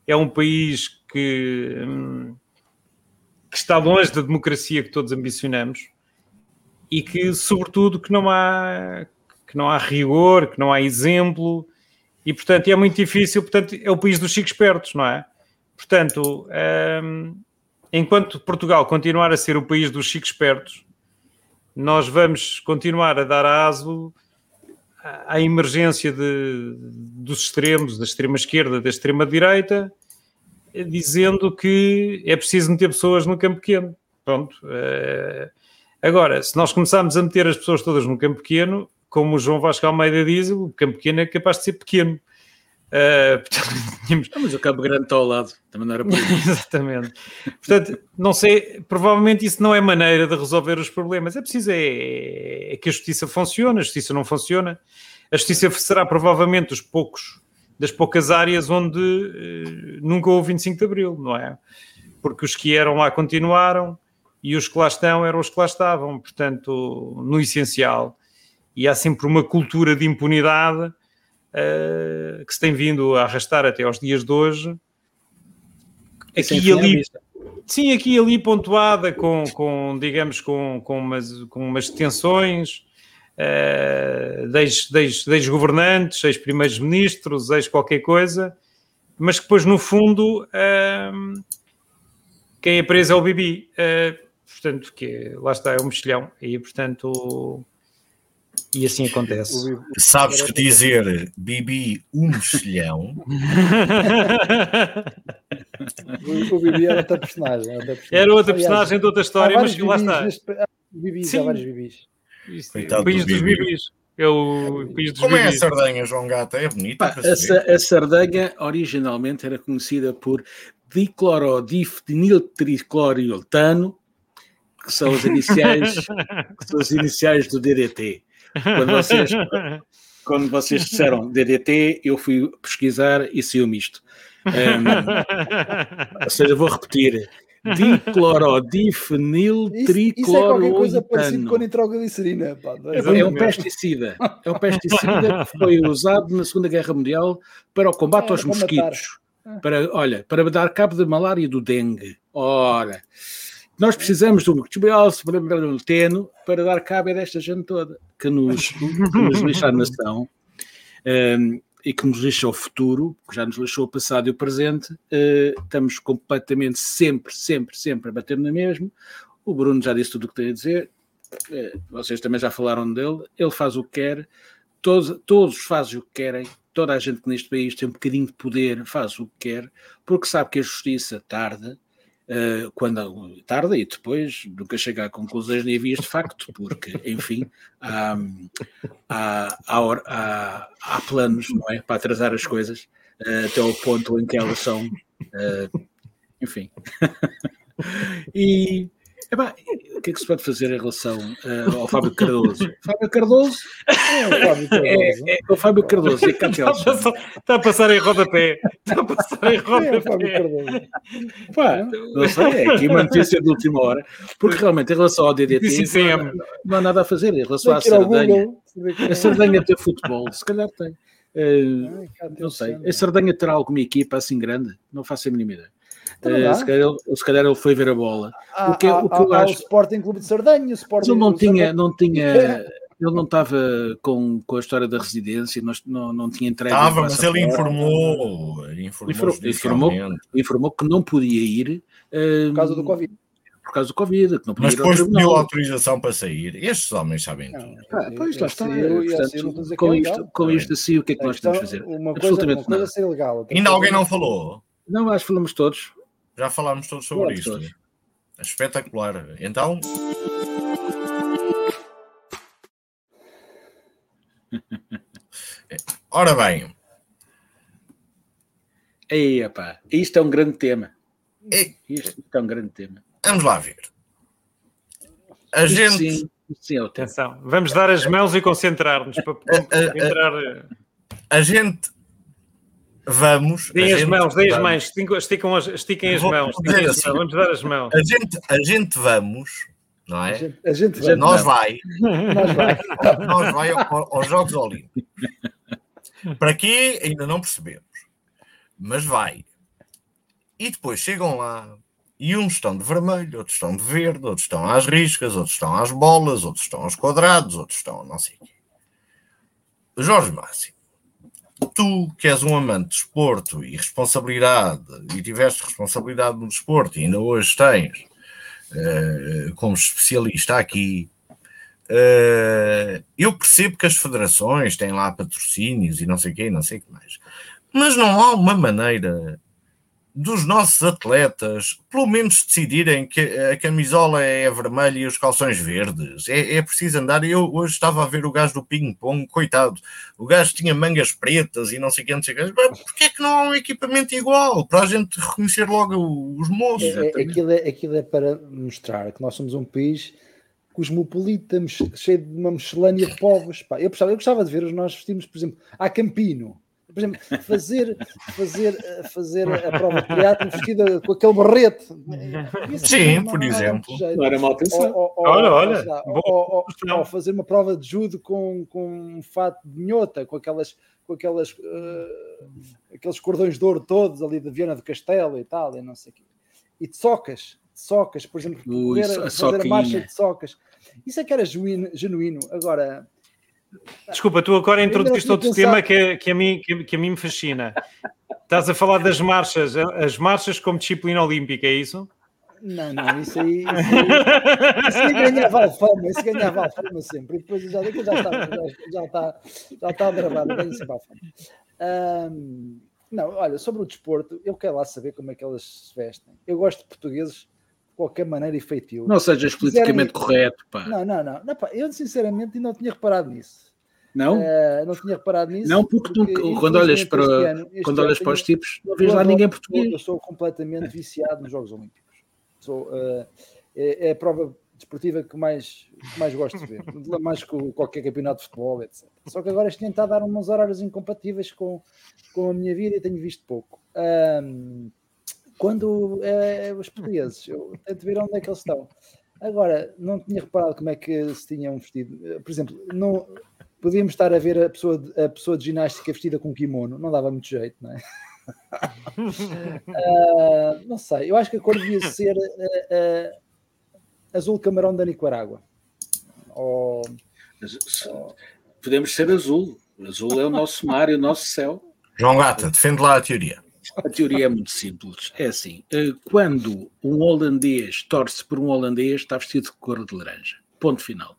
é um país que, hum, que está longe da democracia que todos ambicionamos e que, sobretudo, que não há que não há rigor, que não há exemplo e, portanto, é muito difícil. Portanto, é o país dos chicos espertos, não é? Portanto, um, enquanto Portugal continuar a ser o país dos chicos espertos, nós vamos continuar a dar aso à emergência de, dos extremos, da extrema esquerda, da extrema direita, dizendo que é preciso meter pessoas no campo pequeno. Pronto. Uh, agora, se nós começarmos a meter as pessoas todas no campo pequeno, como o João Vasco Almeida diz, o campo pequeno é capaz de ser pequeno. Uh, portanto, tínhamos... ah, mas o Campo Grande está ao lado, também não era por Exatamente. Portanto, não sei, provavelmente isso não é maneira de resolver os problemas. É preciso é, é que a justiça funcione, a justiça não funciona. A justiça será provavelmente dos poucos, das poucas áreas onde uh, nunca houve 25 de Abril, não é? Porque os que eram lá continuaram e os que lá estão eram os que lá estavam. Portanto, no essencial. E há sempre uma cultura de impunidade uh, que se tem vindo a arrastar até aos dias de hoje. Aqui e ali, sim, aqui e ali pontuada com, com digamos, com, com, umas, com umas tensões, uh, ex-governantes, ex-primeiros ministros, ex qualquer coisa, mas que depois, no fundo, uh, quem é preso é o Bibi. Uh, portanto, que lá está, é o mexilhão. E, portanto, e assim acontece. Sabes que dizer Bibi um mexilhão. o, Bibi era outra personagem. Era outra personagem, era outra personagem de outra história, mas que lá está. Neste, bibis, há vários bibis. Isto, o país dos bibis. É o país dos Como bibis. é a Sardanha, João Gata? É bonita. Pá, a, a, Sardanha originalmente era conhecida por diclorodifeniltriclorioltano, que são as iniciais, que são as iniciais do DDT. Quando vocês, quando vocês disseram DDT, eu fui pesquisar e saiu-me isto. Um, ou seja, vou repetir. Diclorodifenil Isso é qualquer coisa parecida com nitroglicerina. É, é um pesticida. É um pesticida que foi usado na Segunda Guerra Mundial para o combate é, aos mosquitos. Para, olha, para dar cabo da malária e do dengue. Ora, nós precisamos de um teno para dar cabo desta gente toda que nos, que nos lixa a nação um, ehm, e que nos lixa o futuro, que já nos lixou o passado e o presente. Uh, estamos completamente sempre, sempre, sempre a bater na mesma. O Bruno já disse tudo o que tem a dizer. Uh, vocês também já falaram dele. Ele faz o que quer. Todos, todos fazem o que querem. Toda a gente que neste país tem um bocadinho de poder faz o que quer, porque sabe que a justiça tarda uh, quando tarda e depois nunca chega a conclusões nem vias de facto, porque, enfim, há, há, há, há, planos não é, para atrasar as coisas uh, até ao ponto em que elas são, uh, enfim. e Epá, o que é que se pode fazer em relação uh, ao Fábio Cardoso? Fábio Cardoso é o Fábio Cardoso. É, é o Fábio Cardoso. É está, a passar, está a passar em rodapé. Está a passar em rodapé. É Pá, não sei, é aqui uma notícia de última hora. Porque realmente, em relação ao DDT, não, não há nada a fazer. Em relação à Sardanha, a Sardanha tem futebol, se calhar tem. Uh, não sei. A Sardanha terá alguma equipa assim grande? Não faço a mínima ideia. Uh, se, calhar ele, se, calhar ele, foi ver a bola. Há, o que, há, o que eu acho... o Sporting Clube de Sardanha, o Sporting ele não tinha, não tinha, ele não estava com, com a história da residência, não, não, não tinha entregue. Estava, mas ele informou, informou, informou, informou, que não podia ir por causa do Covid. Por causa do Covid, que não podia mas depois pediu autorização para sair. Estes homens sabem tudo. Ah, pois lá está. Portanto, com, isto, com isto assim, o que é que nós temos a fazer? Uma coisa, uma coisa ser legal. Ainda alguém não falou? Não, acho que falamos todos. Já falámos todos sobre isto. Todos. Espetacular. Então. Ora bem. Aí, epá, isto é um grande tema. Isto é um grande tema. Vamos lá ver. A isto gente. Sim, sim, é Atenção, vamos dar as mãos e concentrar-nos para concentrar. A, a, a, gente vamos. Deem as mãos, deem as mãos, estiquem as, estiquem as mãos. Assim, vamos dar as mãos. A gente, a gente vamos, não é? A gente, a gente vai. Nós vai. Nós vai. Nós vai aos Jogos Olímpicos. Para quê? Ainda não percebemos. Mas vai. E depois chegam lá e uns estão de vermelho, outros estão de verde, outros estão às riscas, outros estão às bolas, outros estão aos quadrados, outros estão não sei o quê. Jorge Máximo tu que és um amante de desporto e responsabilidade, e tiveste responsabilidade no desporto, e ainda hoje tens, uh, como especialista aqui, uh, eu percebo que as federações têm lá patrocínios e não sei o quê, não sei o que mais. Mas não há uma maneira dos nossos atletas, pelo menos decidirem que a camisola é vermelha e os calções verdes. É, é preciso andar. Eu hoje estava a ver o gajo do ping-pong, coitado. O gajo tinha mangas pretas e não sei o que, não sei o que. Porquê é que não há um equipamento igual? Para a gente reconhecer logo os moços. É, é, aquilo, é, aquilo é para mostrar que nós somos um país cosmopolita, cheio de uma miscelânea de povos. Pá, eu, gostava, eu gostava de ver os nossos vestimos, por exemplo, a Campino por exemplo, fazer, fazer, fazer a prova de triatlo vestida com aquele barrete. Isso Sim, por exemplo. Não era mal pensado. Ou, ou, olha, olha. Ou, ou, fazer uma prova de judo com, com um fato de minhota, com aquelas, com aquelas, uh, aqueles cordões de ouro todos ali da Viana do Castelo e tal, e não sei o quê. E de socas, de socas, por exemplo, Ui, a fazer a marcha de socas. Isso é que era genuíno. genuíno. Agora, Desculpa, tu agora introduziste outro pensar... tema que, é, que, a mim, que, que, a mim me fascina. Estás a falar das marchas, as marchas como disciplina olímpica, é isso? Não, não, isso aí, isso aí, isso aí ganhava alfama, isso ganhava alfama sempre. E depois já, já, está, já, está, já está gravado, ganha sempre alfama. Um, não, olha, sobre o desporto, eu quero lá saber como é que elas se vestem. Eu gosto de portugueses qualquer maneira efetivo. Não sejas politicamente correto, pá. Não, não, não, não pá, eu sinceramente não tinha reparado nisso. Não? Uh, não tinha reparado nisso. Não, porque, porque tu, quando olhas, para, ano, quando olhas para os tipos, não vês lá ninguém português. Eu sou completamente viciado nos Jogos Olímpicos. Sou, uh, é, é, a prova desportiva que mais, que mais gosto de ver. mais que qualquer campeonato de futebol, etc. Só que agora está a dar uns horários incompatíveis com, com a minha vida e tenho visto pouco. Um, quando é, os portugueses, eu tento ver onde é que eles estão. Agora, não tinha reparado como é que se tinham vestido. Por exemplo, não, podíamos estar a ver a pessoa, de, a pessoa de ginástica vestida com kimono, não dava muito jeito, não é? uh, não sei, eu acho que a cor devia ser uh, uh, azul camarão da Nicarágua. Ou, Podemos ser azul. Azul é o nosso mar e o nosso céu. João Gata, defende lá a teoria. A teoria é muito simples. É assim: eh, quando um holandês torce por um holandês, está vestido de cor de laranja. Ponto final.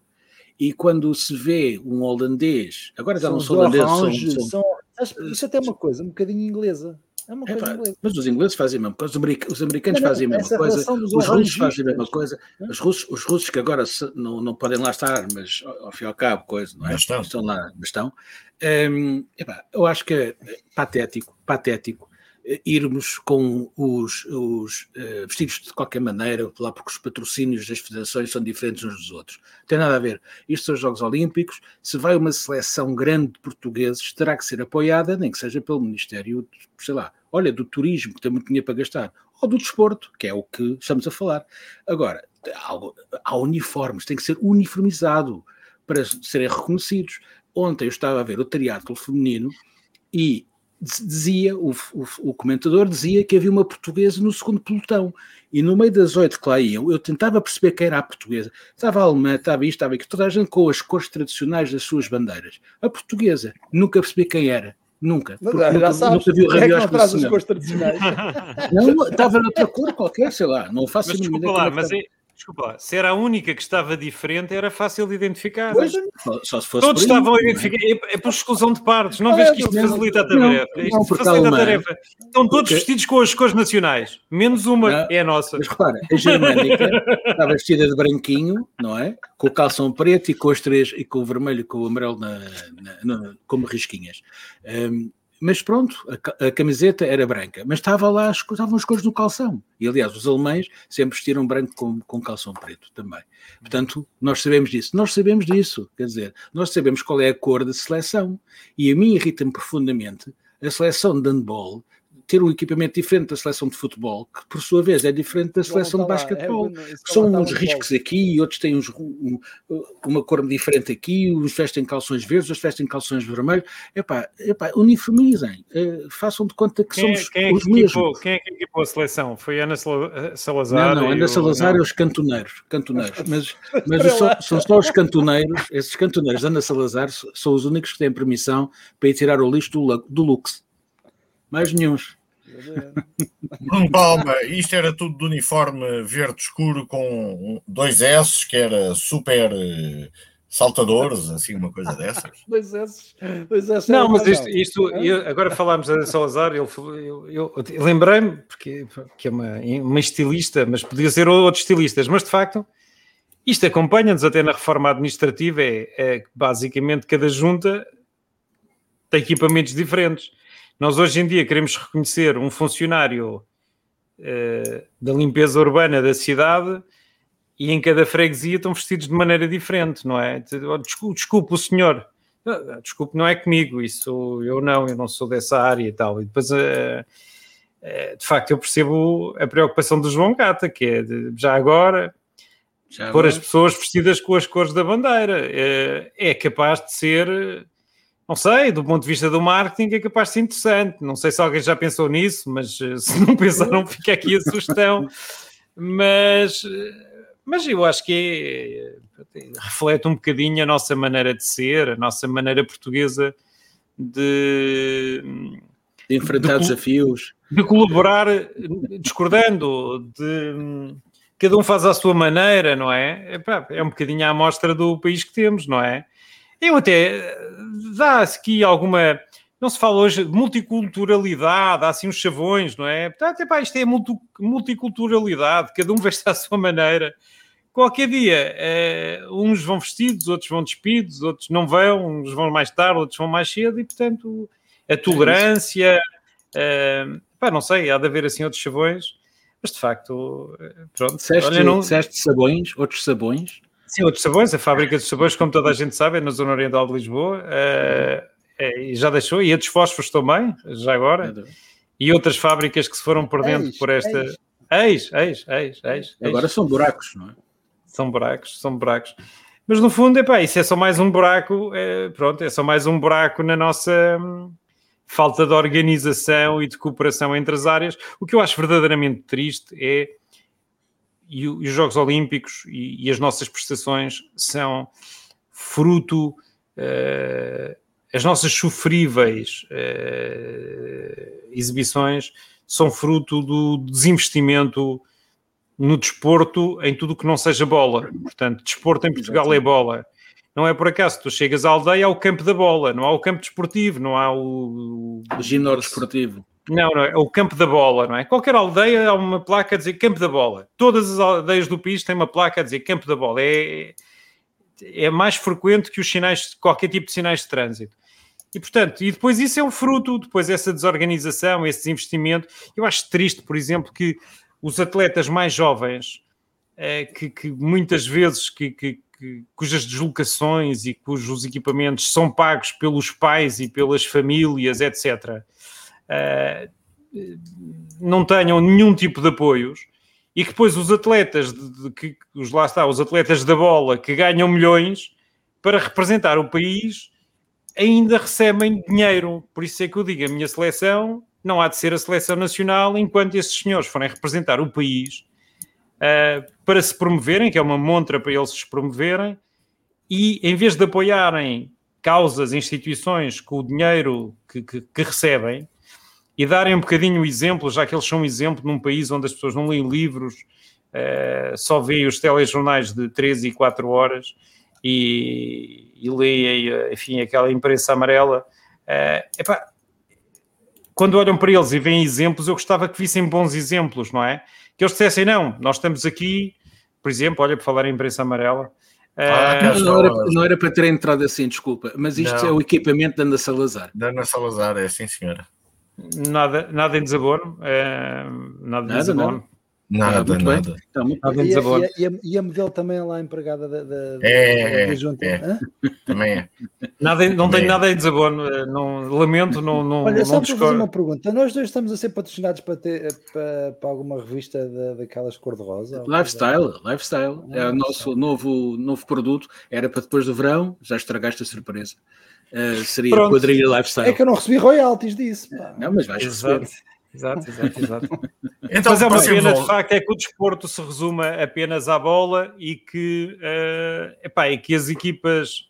E quando se vê um holandês, agora já não são holandeses, são, são, são, Isso até é uma coisa um bocadinho inglesa. É uma coisa é, inglesa. Mas os ingleses fazem a mesma coisa, os americanos não, fazem a mesma coisa, os russos fazem a mesma coisa, os russos, os russos que agora não, não podem lá estar, mas ao fim e ao cabo, coisa, não é? Mas estão. estão lá, mas estão. Um, epá, eu acho que é patético, patético irmos com os, os uh, vestidos de qualquer maneira, lá porque os patrocínios das federações são diferentes uns dos outros. Não tem nada a ver. Isto são os Jogos Olímpicos. Se vai uma seleção grande de portugueses, terá que ser apoiada, nem que seja pelo Ministério, sei lá, olha, do turismo, que tem muito dinheiro para gastar, ou do desporto, que é o que estamos a falar. Agora, há, há uniformes, tem que ser uniformizado para serem reconhecidos. Ontem eu estava a ver o triatlo feminino e dizia, o, o, o, comentador dizia que havia uma portuguesa no segundo pelotão. E no meio das oito que lá iam, eu tentava perceber quem era a portuguesa. Estava a alemã, estava isto, estava aqui, toda a gente com as cores tradicionais das suas bandeiras. A portuguesa, nunca percebi quem era. Nunca. Mas, já nunca, sabes, nunca vi o é que traz as cores tradicionais. Não, estava noutra cor qualquer, sei lá, não faço mas, desculpa lá, mas é, Desculpa, se era a única que estava diferente, era fácil de identificar. Pois, só se fosse Todos estavam a identificar. É, é por exclusão de partes. Não, vês que isto facilita a tarefa. Não, isto facilita a tarefa. Estão todos vestidos com as cores nacionais. Menos uma não, é a nossa. Mas repara, a germânica está vestida de branquinho, não é? Com o calção preto e com as três, e com o vermelho e com o amarelo na, na, na como risquinhas. Um, mas pronto, a, a, camiseta era branca, mas estava lá, estavam as cores do calção. E aliás, os alemães sempre vestiram branco com, com calção preto também. Portanto, nós sabemos disso. Nós sabemos disso, quer dizer, nós sabemos qual é a cor da seleção. E a mim irrita-me profundamente a seleção de handball ter um equipamento diferente da seleção de futebol, que por sua vez é diferente da seleção de é basquetebol. É, São uns riscos aqui, e outros têm uns, um, uma cor diferente aqui, uns vestem calções verdes, outros vestem calções vermelhos. Epá, epá, uniformizem, uh, façam de conta que quem, é- somos quem é os que mesmos. Equipou, quem é que equipou a seleção? Foi Ana eh, Salazar? Não, não, Ana Salazar e os cantoneiros, cantoneiros. mas, mas são, são só os cantoneiros, esses cantoneiros Ana Salazar são os únicos que têm permissão para ir tirar o lixo do, do Lux. Mais nenhum. Palma, isto era tudo de uniforme verde escuro com dois S, que era super saltadores, assim, uma coisa dessas. dois S. Dois S não, mas isto, isto eu, agora falámos a Salazar, eu, eu, eu, eu lembrei-me, porque, porque é uma, uma estilista, mas podia ser outros estilistas, mas de facto, isto acompanha-nos até na reforma administrativa, é, é basicamente cada junta tem equipamentos diferentes. Nós hoje em dia queremos reconhecer um funcionário uh, da limpeza urbana da cidade e em cada freguesia estão vestidos de maneira diferente, não é? Desculpe, desculpe o senhor, ah, desculpe, não é comigo, isso eu não, eu não sou dessa área e tal. E depois, uh, uh, de facto, eu percebo a preocupação do João Gata, que é de, já agora já pôr as pessoas vestidas com as cores da bandeira. É, é capaz de ser não sei, do ponto de vista do marketing é capaz de ser interessante. Não sei se alguém já pensou nisso, mas eh, se não pensaram, fica aqui a sugestão. Mas, eh, mas eu acho que é, reflete um bocadinho a nossa maneira de ser, a nossa maneira portuguesa de, de enfrentar de, desafios, de colaborar discordando, de cada um faz à sua maneira, não é? É, é um bocadinho a amostra do país que temos, não é? Eu até dá aqui alguma. Não se fala hoje de multiculturalidade, há assim uns chavões, não é? Portanto, epá, isto é multiculturalidade, cada um veste à sua maneira. Qualquer dia, eh, uns vão vestidos, outros vão despidos, outros não vão, uns vão mais tarde, outros vão mais cedo, e portanto, a tolerância, eh, pá, não sei, há de haver assim outros chavões, mas de facto, eh, pronto. Disseste, olha, não... disseste sabões, outros sabões? Sim, outros sabões. A fábrica de sabões, como toda a gente sabe, é na zona oriental de Lisboa. Uh, é, já deixou. E a dos fósforos também, já agora. E outras fábricas que se foram perdendo ex, por esta... Ex, ex, ex, ex. Agora são buracos, não é? São buracos, são buracos. Mas no fundo, epá, isso é só mais um buraco, é, pronto, é só mais um buraco na nossa hum, falta de organização e de cooperação entre as áreas. O que eu acho verdadeiramente triste é e, os Jogos Olímpicos e, e, as nossas prestações são fruto, uh, as nossas sofríveis uh, exibições são fruto do desinvestimento no desporto em tudo o que não seja bola. Portanto, desporto em Portugal é bola. Não é por acaso, tu chegas à aldeia, há o campo da bola, não há o campo desportivo, não há o... O ginásio desportivo. Não, não, é o campo da bola, não é? Qualquer aldeia há uma placa a dizer campo da bola. Todas as aldeias do país têm uma placa a dizer campo da bola. É, é mais frequente que os sinais, qualquer tipo de sinais de trânsito. E, portanto, e depois isso é um fruto, depois essa desorganização, esse desinvestimento. Eu acho triste, por exemplo, que os atletas mais jovens, é, que, que, muitas vezes, que, que, cujas deslocações e cujos equipamentos são pagos pelos pais e pelas famílias, etc., não tenham nenhum tipo de apoios e que depois os atletas de, que os lá está, os atletas da bola que ganham milhões para representar o país ainda recebem dinheiro. Por isso é que eu digo, a minha seleção não há de ser a seleção nacional enquanto esses senhores forem representar o país uh, para se promoverem, que é uma montra para eles se promoverem, e em vez de apoiarem causas, instituições com o dinheiro que, que, que recebem, e darem um bocadinho o exemplo, já que eles são um exemplo num país onde as pessoas não leem livros, uh, só veem os telejornais de 13 e 4 horas e, e leem, enfim, aquela imprensa amarela. Uh, epá, quando olham para eles e veem exemplos, eu gostava que vissem bons exemplos, não é? Que eles dissessem, não, nós estamos aqui, por exemplo, olha, para falar em imprensa amarela, ah, não, não, era, não, era, para ter entrado assim, desculpa, mas isto não. é o equipamento da Ana Salazar. Da Ana Salazar, é sim, senhora. Nada, nada em desabono. É, nada, nada em desabono. Nada, é, nada. Nada e, e, e, a, e, a, modelo também é lá empregada da, da, é, da junta. É, também é. Nada, não tenho é. nada em desabono, eh, não, lamento, não, não Olha, não só para fazer uma pergunta. Nós dois estamos a ser patrocinados para, ter, para, para alguma revista da, daquelas cor-de-rosa? Lifestyle, Lifestyle. É o nosso novo, novo produto. Era para depois do verão, já estragaste a surpresa. Uh, seria Pronto. quadrilha lifestyle. É que eu não recebi royalties disso. Pá. Não, mas vais exato, receber. Exato, exato, exato. então, mas é uma pena, de facto, é que o desporto se resuma apenas à bola e que, uh, epá, e que as equipas.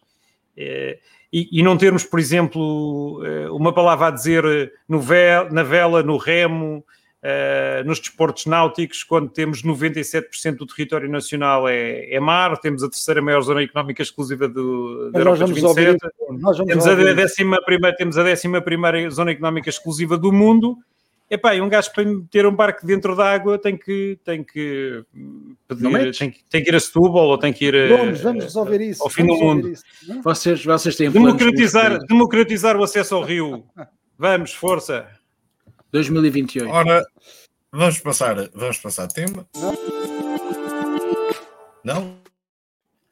Uh, e, e, não termos, por exemplo, uh, uma palavra a dizer no ve na vela, no remo, Uh, nos desportos náuticos, quando temos 97% do território nacional é, é, mar, temos a terceira maior zona económica exclusiva do, da Europa dos 27, temos, a décima primeira, temos a décima primeira zona económica exclusiva do mundo, Epá, e um gajo para ter um barco dentro da água tem que, tem que pedir, tem, tem, que ir a Setúbal ou tem que ir vamos, vamos resolver isso, ao fim do mundo. Isso, vocês, vocês têm democratizar, democratizar o acesso ao rio. Vamos, força. 2028. Ora, vamos passar, vamos passar tema. Não?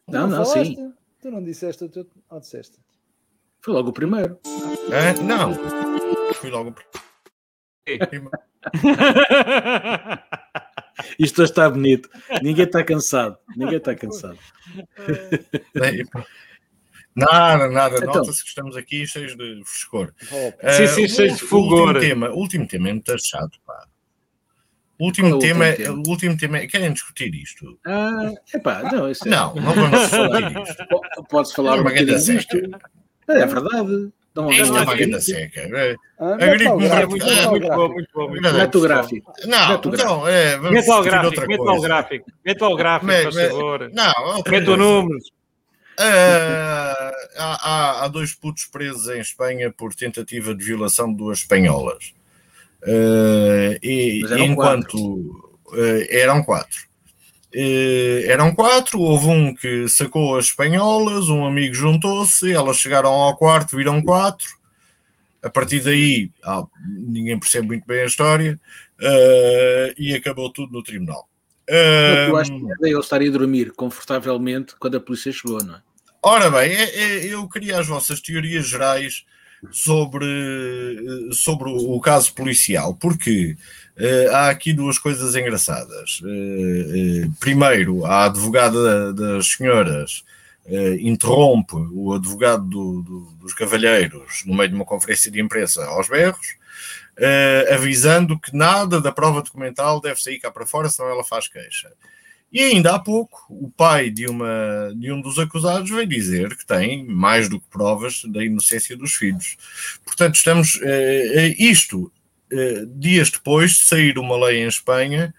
Não, não, não sim. Tu não disseste, tu ou disseste? Foi logo o primeiro. É, não. Fui logo o primeiro. Isto está bonito. Ninguém está cansado. Ninguém está cansado. Nada, nada. Então, Nota-se que estamos aqui cheios de frescor. Uh, sim, sim, cheios de fulgor. O último tema, último tema é muito chato, pá. O último, tema, último tema? o último tema é. Querem discutir isto? Ah, epá, não, isso é... não, não vamos discutir isto. Podes falar é uma grande seca. É verdade. Não, Isto é uma grande seca. É, ah, agricultura. É muito, é, muito bom, muito bom. Mete o gráfico. Não, não, é, vamos mete lá o gráfico, mete lá o gráfico. Mete lá o gráfico, por favor. Não, mete o número. Uh, há, há, dois putos presos em Espanha por tentativa de violação de duas espanholas. Uh, e eram enquanto quatro. Uh, eram quatro. eram quatro, houve um que sacou as espanholas, um amigo juntou-se, elas chegaram ao quarto, viram quatro. A partir daí, ah, ninguém percebe muito bem a história e acabou tudo no tribunal. Eu acho que é ele estaria a dormir confortavelmente quando a polícia chegou, não é? Ora bem, é, é, eu queria as vossas teorias gerais sobre, sobre o caso policial, porque uh, há aqui duas coisas engraçadas. Uh, uh, primeiro, a advogada das senhoras interrompe o advogado do, do, dos cavalheiros no meio de uma conferência de imprensa aos berros, avisando que nada da prova documental deve sair cá para fora, senão ela faz queixa. E ainda há pouco, o pai de, uma, de um dos acusados veio dizer que tem mais do que provas da inocência dos filhos. Portanto, estamos. Eh isto, eh, dias depois de sair uma lei em Espanha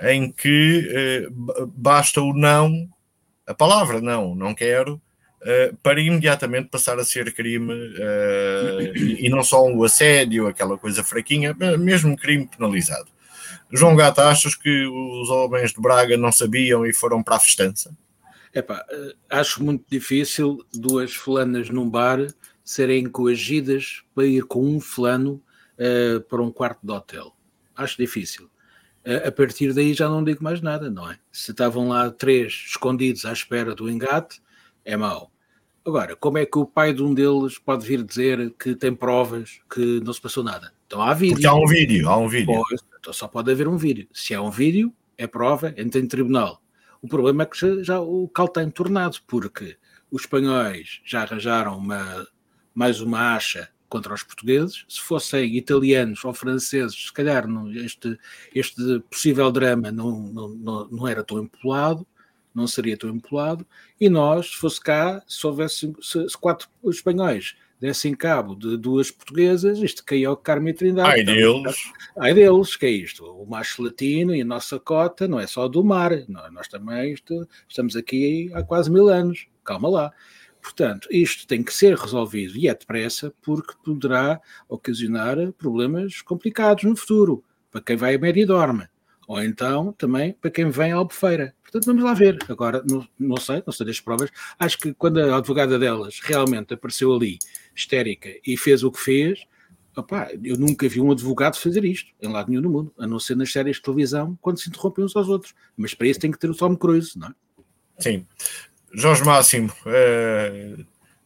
em que eh, basta o não, a palavra não, não quero, eh, para imediatamente passar a ser crime, eh, e não só o assédio, aquela coisa fraquinha, mesmo crime penalizado. João Gata, achas que os homens de Braga não sabiam e foram para a festança? Epá, eh, acho muito difícil duas fulanas num bar serem coagidas para ir com um fulano uh, para um quarto de hotel. Acho difícil. Uh, a partir daí já não digo mais nada, não é? Se estavam lá três escondidos à espera do engate, é mau. Agora, como é que o pai de um deles pode vir dizer que tem provas que não se passou nada? Então há vídeo. Porque há um vídeo, há um vídeo. Pois, então só pode haver um vídeo. Se é um vídeo, é prova, entra em tribunal. O problema é que já, já o cal está entornado, porque os espanhóis já arranjaram uma, mais uma acha contra os portugueses. Se fossem italianos ou franceses, se calhar não, este, este possível drama não, não, não, não era tão empolado, não seria tão empolado. E nós, se fosse cá, se houvesse se, se quatro espanhóis dessem cabo de duas portuguesas, isto caiu ao Carme Trindade. Ai deles! Ai deles, que é isto? O macho latino e a nossa cota não é só do mar, nós também isto, estamos aqui há quase mil anos, calma lá. Portanto, isto tem que ser resolvido e é depressa, porque poderá ocasionar problemas complicados no futuro, para quem vai a média e dorme, ou então também para quem vem à Albufeira. Portanto, vamos lá ver. Agora, não, não sei, não sei das provas. Acho que quando a advogada delas realmente apareceu ali, histérica, e fez o que fez, opá, eu nunca vi um advogado fazer isto, em lado nenhum do mundo, a não ser nas séries de televisão, quando se interrompem uns aos outros. Mas para isso tem que ter o Tom Cruise, não é? Sim. Jorge Máximo, eh,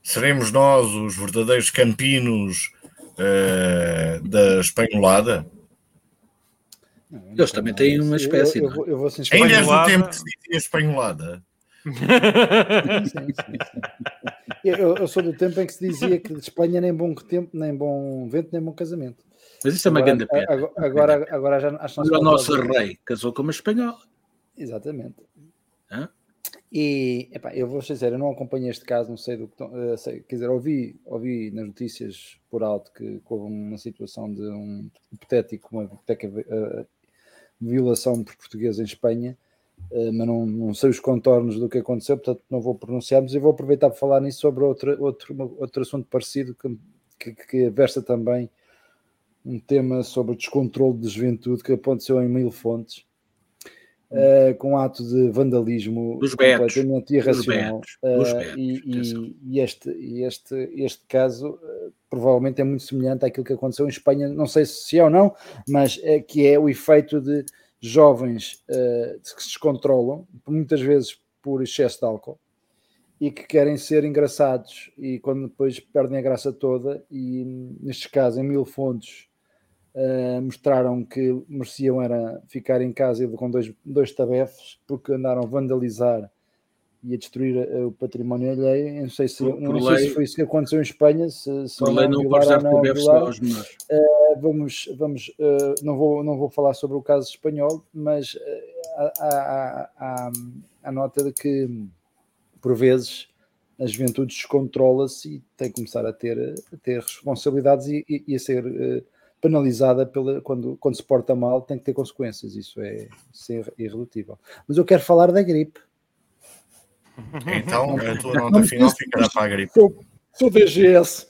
seremos nós os verdadeiros campinos eh, da espanholada? Eles também têm uma espécie. Eu, eu, eu vou Ainda és do tempo que se dizia espanholada. sim, sim, sim. Eu, eu, sou do tempo em que se dizia que de Espanha nem bom tempo, nem bom vento, nem bom casamento. Mas isso é uma grande pena. Agora, agora, agora já acho que. O nosso rei casou com uma espanhola. Exatamente. Hã? E epá, eu vou dizer, eu não acompanhei este caso, não sei do que. Uh, sei, quer dizer, ouvi, ouvi nas notícias por alto que, que houve uma situação de um hipotético, uma hipoteca uh, violação por português em Espanha, uh, mas não, não sei os contornos do que aconteceu, portanto não vou pronunciar, mas eu vou aproveitar para falar nisso sobre outro, outro, outro assunto parecido que, que, que versa também um tema sobre descontrole de juventude que aconteceu em mil fontes uh, com um ato de vandalismo dos completamente betos, irracional. Dos betos, uh, e, e, e, este, este, este caso provavelmente é muito semelhante àquilo que aconteceu em Espanha, não sei se é ou não, mas é que é o efeito de jovens que se descontrolam, muitas vezes por excesso de álcool, e que querem ser engraçados e quando depois perdem a graça toda e nestes casos em mil fontes Uh, mostraram que mereciam era ficar em casa com dois, dois tabefes porque andaram a vandalizar e a destruir uh, o património alheio. Não sei se, por, não sei se foi isso que aconteceu em Espanha. Se, se por lei não pode dar tabefes aos menores. Uh, vamos, vamos, não, vou, não vou falar sobre o caso espanhol, mas há, há, a nota de que por vezes a juventude descontrola-se e tem que começar a ter, a ter responsabilidades e, e, e a ser penalizada pela, quando, quando se porta mal, tem que ter consequências. Isso é, isso é irredutível. Mas eu quero falar da gripe. Então, a tua nota final ficará para a gripe. Sou, DGS.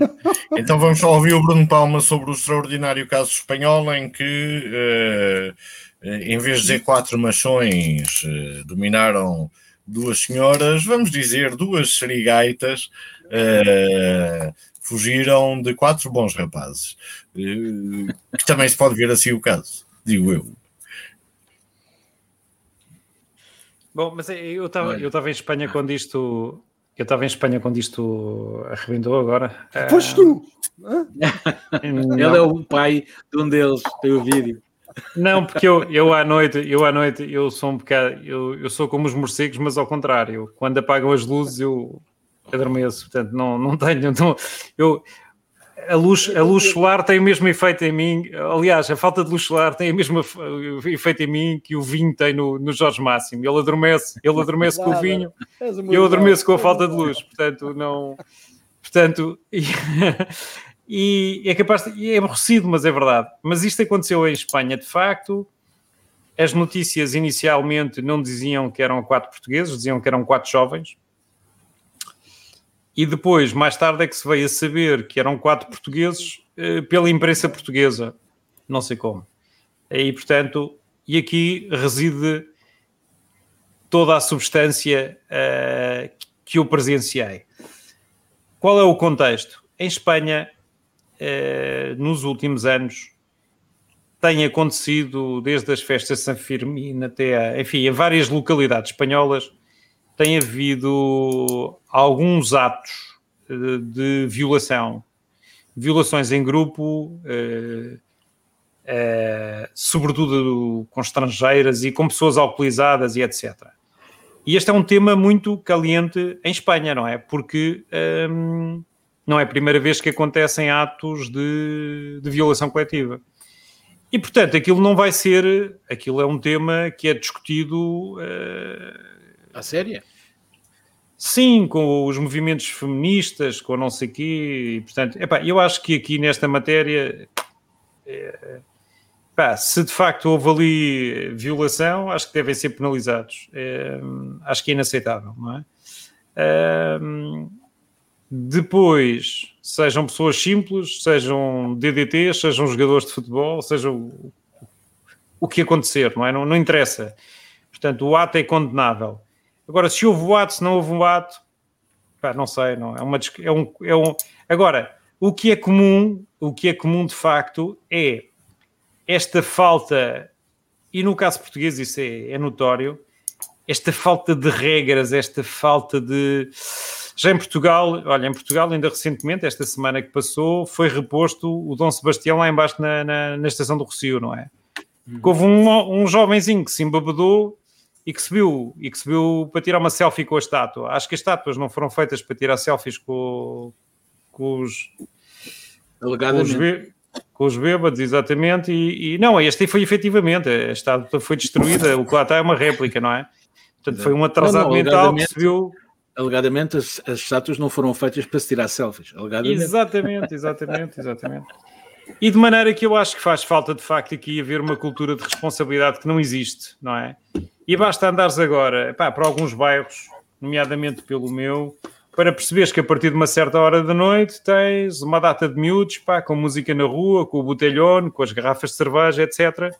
Então vamos só ouvir o Bruno Palma sobre o extraordinário caso espanhol em que, uh, em vez de dizer quatro machões, uh, dominaram duas senhoras, vamos dizer duas serigaitas, fugiram de quatro bons rapazes. Eh, que também se pode ver assim o caso, digo eu. Bom, mas eu estava eu estava em Espanha quando isto eu estava em Espanha quando isto arrebentou agora. Foste tu! Ele é o pai de um deles, tem o vídeo. Não, porque eu, eu à noite, eu à noite, eu sou um bocado, eu, eu sou como os morcegos, mas ao contrário. Quando apagam as luzes, eu adormeço, portanto não, não tenho. Não, eu, a luz, a luz solar tem o mesmo efeito em mim. Aliás, a falta de luz solar tem o mesmo efeito em mim que o vinho tem no, no Jorge Máximo. Ele adormece, ele adormece com o vinho e eu adormeço com a falta de luz. Portanto, não. Portanto, e, e é capaz de, é aborrecido, mas é verdade. Mas isto aconteceu em Espanha, de facto. As notícias inicialmente não diziam que eram quatro portugueses, diziam que eram quatro jovens e depois, mais tarde, é que se veio a saber que eram quatro portugueses eh, pela imprensa portuguesa. Não sei como. E, portanto, e aqui reside toda a substância uh, que eu presenciei. Qual é o contexto? Em Espanha, uh, nos últimos anos, tem acontecido, desde as festas de San Firmino até, a, enfim, em várias localidades espanholas, tem havido alguns atos eh, de violação, violações em grupo, eh, eh, sobretudo com estrangeiras e com pessoas alcoolizadas e etc. E este é um tema muito caliente em Espanha, não é? Porque ehm, não é a primeira vez que acontecem atos de, de violação coletiva. E, portanto, aquilo não vai ser. Aquilo é um tema que é discutido. Uh, a séria? Sim, com os movimentos feministas, com não sei quê, e, portanto, epá, eu acho que aqui nesta matéria, epá, se de facto houve ali violação, acho que devem ser penalizados. É, acho que é inaceitável, não é? é? depois, sejam pessoas simples, sejam DDTs, sejam jogadores de futebol, seja o, o que acontecer, não é? Não, não interessa. Portanto, o ato é condenável. Agora, se houve boato, se não houve um boato, pá, não sei, não é uma é um, é um agora o que é comum, o que é comum de facto é esta falta e no caso português isso é, é notório, esta falta de regras, esta falta de já em Portugal, olha, em Portugal ainda recentemente, esta semana que passou, foi reposto o Dom Sebastião lá embaixo na, na, na estação do Rocio, não é? Uhum. Houve um, um jovenzinho que se embabedou e que subiu, e que subiu para tirar uma selfie com a estátua. Acho que as estátuas não foram feitas para tirar selfies com, com os. Com os, com os bêbados, exatamente. E, e não, este foi efetivamente. A estátua foi destruída. O que lá está é uma réplica, não é? Portanto, foi um atrasado não, não, mental que se viu. Alegadamente, as, as estátuas não foram feitas para se tirar selfies. Alegadamente. Exatamente, exatamente, exatamente. E de maneira que eu acho que faz falta de facto aqui haver uma cultura de responsabilidade que não existe, não é? E basta andares agora pá, para alguns bairros, nomeadamente pelo meu, para perceberes que a partir de uma certa hora da noite tens uma data de miúdos, pá, com música na rua, com o botelhone, com as garrafas de cerveja, etc.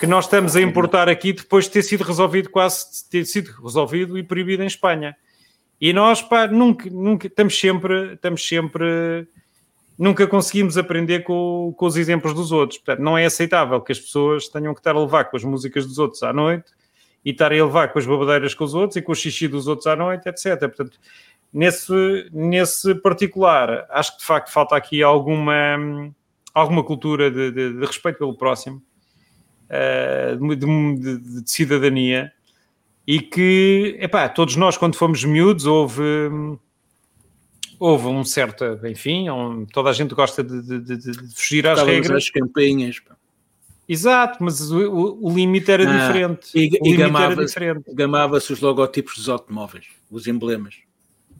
Que nós estamos a importar aqui depois de ter sido resolvido, quase ter sido resolvido e proibido em Espanha. E nós, pá, nunca, nunca estamos sempre, estamos sempre nunca conseguimos aprender com, com, os exemplos dos outros. Portanto, não é aceitável que as pessoas tenham que estar a levar com as músicas dos outros à noite e estarem a levar com as babadeiras com os outros e com o xixi dos outros à noite, etc. Portanto, nesse, nesse particular, acho que de facto falta aqui alguma, alguma cultura de, de, de respeito pelo próximo, uh, de, de, cidadania, e que, epá, todos nós, quando fomos miúdos, houve houve um certo, enfim, um, toda a gente gosta de, de, de, de fugir às Estávamos regras. As campanhas. Exato, mas o, o, limite era ah, diferente. E, e gamava-se gamava os logotipos dos automóveis, os emblemas.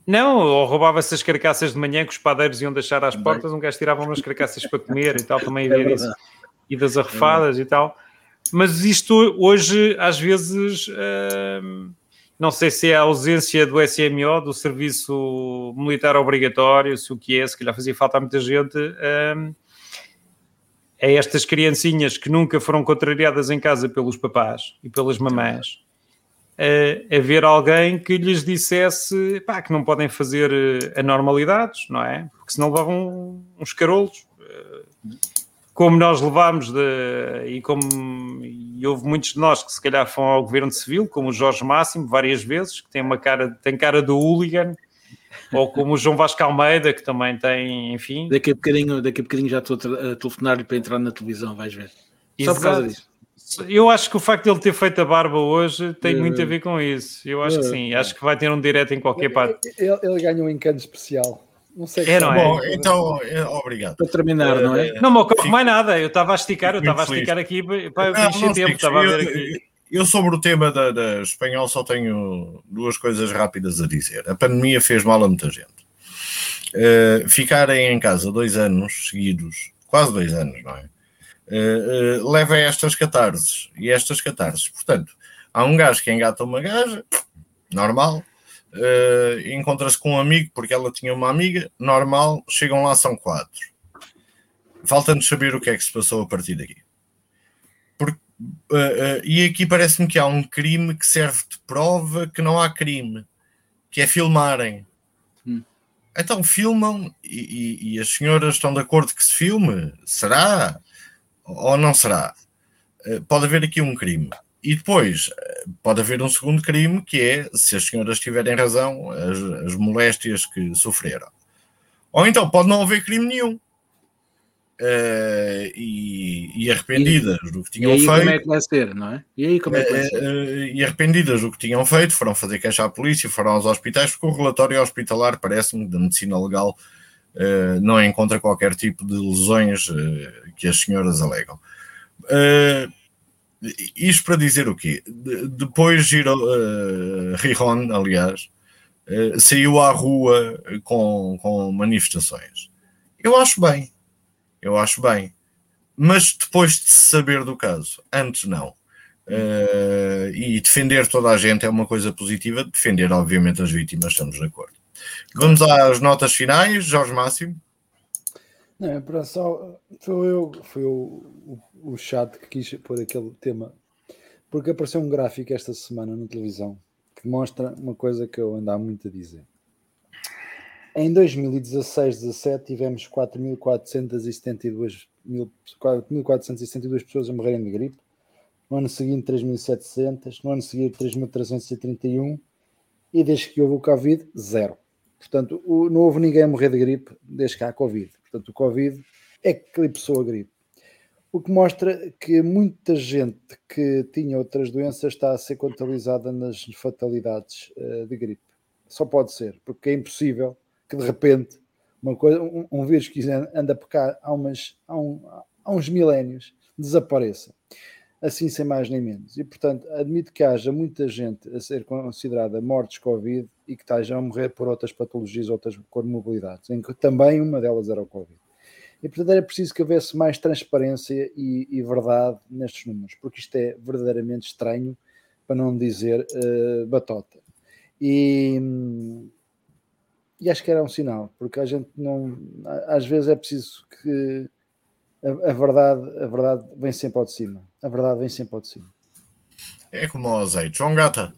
Não, ou roubava-se as carcaças de manhã que os padeiros iam deixar às portas, um gajo tirava umas carcaças para comer e tal, também havia é isso. E das arrefadas é e tal. Mas isto hoje, às vezes, hum, não sei se é a ausência do SMO, do Serviço Militar Obrigatório, se o que é, se calhar fazia falta a muita gente, um, é estas criancinhas que nunca foram contrariadas em casa pelos papás e pelas mamães, a, a ver alguém que lhes dissesse pá, que não podem fazer eh, anormalidades, não é? Porque senão levavam uns carolos. Eh, como nós levámos de, e como e houve muitos de nós que se calhar foram ao governo civil, como o Jorge Máximo, várias vezes, que tem uma cara, tem cara de hooligan, ou como o João Vasco Almeida, que também tem, enfim. Daqui a bocadinho, daqui a bocadinho já estou a telefonar-lhe para entrar na televisão, vais ver. Só por causa disso. Eu acho que o facto de ele ter feito a barba hoje tem uh, muito a ver com isso. Eu acho uh, que sim. Acho que vai ter um direto em qualquer parte. Ele, ele ganha um encanto especial. Não sei é, não é? Bom, então, é, obrigado. Para terminar, não é? Não me ocorre mais nada. Eu estava a esticar, eu estava a esticar aqui para encher tempo. Estava a ver aqui. Eu, sobre o tema da, da, espanhol, só tenho duas coisas rápidas a dizer. A pandemia fez mal a muita gente. Uh, ficarem em casa dois anos seguidos, quase dois anos, não é? uh, uh, leva a estas catarses. E estas catarses, portanto, há um gajo que engata uma gaja, normal, uh, encontra-se com um amigo porque ela tinha uma amiga, normal, chegam lá, são quatro. Falta-nos saber o que é que se passou a partir daqui. Porque, e aqui parece-me que há um crime que serve de prova que não há crime, que é filmarem. Hum. Então filmam e, e, e, as senhoras estão de acordo que se filme? Será? ou não será? Eh, pode haver aqui um crime. E depois eh, pode haver um segundo crime que é, se as senhoras tiverem razão, as, as moléstias que sofreram. Ou então pode não haver crime nenhum. Uh, e, e, arrependidas e, do que tinham e aí, feito. Como é que vai ser, não é? E aí como é que vai ser? Uh, e arrependidas do que tinham feito, foram fazer queixa à polícia, foram aos hospitais, porque o relatório hospitalar, parece-me, da medicina legal, uh, não encontra qualquer tipo de lesões que as senhoras alegam. Uh, isto para dizer o quê? De, depois Giro, uh, aliás, uh, saiu à rua com, com manifestações. Eu acho bem, eu acho bem. Mas depois de saber do caso, antes não. Uh, e defender toda a gente é uma coisa positiva, defender, obviamente, as vítimas, estamos de acordo. Vamos às notas finais, Jorge Máximo. Não, é para só. Foi eu, foi o, o, o chat que quis pôr aquele tema. Porque apareceu um gráfico esta semana na televisão que mostra uma coisa que eu ando há muito a dizer. Em 2016-17 tivemos 4.472 4.472 pessoas a morrerem de gripe. No ano seguinte, 3.700. No ano seguinte, 3.331. E desde que houve o Covid, zero. Portanto, não houve ninguém a morrer de gripe desde que há Covid. Portanto, o Covid eclipsou a gripe. O que mostra que muita gente que tinha outras doenças está a ser contabilizada nas fatalidades uh, de gripe. Só pode ser, porque é impossível que de repente uma coisa, um, um vírus que anda por cá há, umas, há, um, há uns milénios desapareça. assim sem mais nem menos. E, portanto, admito que haja muita gente a ser considerada mortes Covid e que estejam a morrer por outras patologias, outras comorbilidades, em que também uma delas era o Covid. E, portanto, era preciso que houvesse mais transparência e, e verdade nestes números, porque isto é verdadeiramente estranho, para não dizer uh, batota. E, e acho que era um sinal, porque a gente não. Às vezes é preciso que a, a, verdade, a verdade vem sempre ao de cima. A verdade vem sempre ao de cima. É como o azeite. João Gata.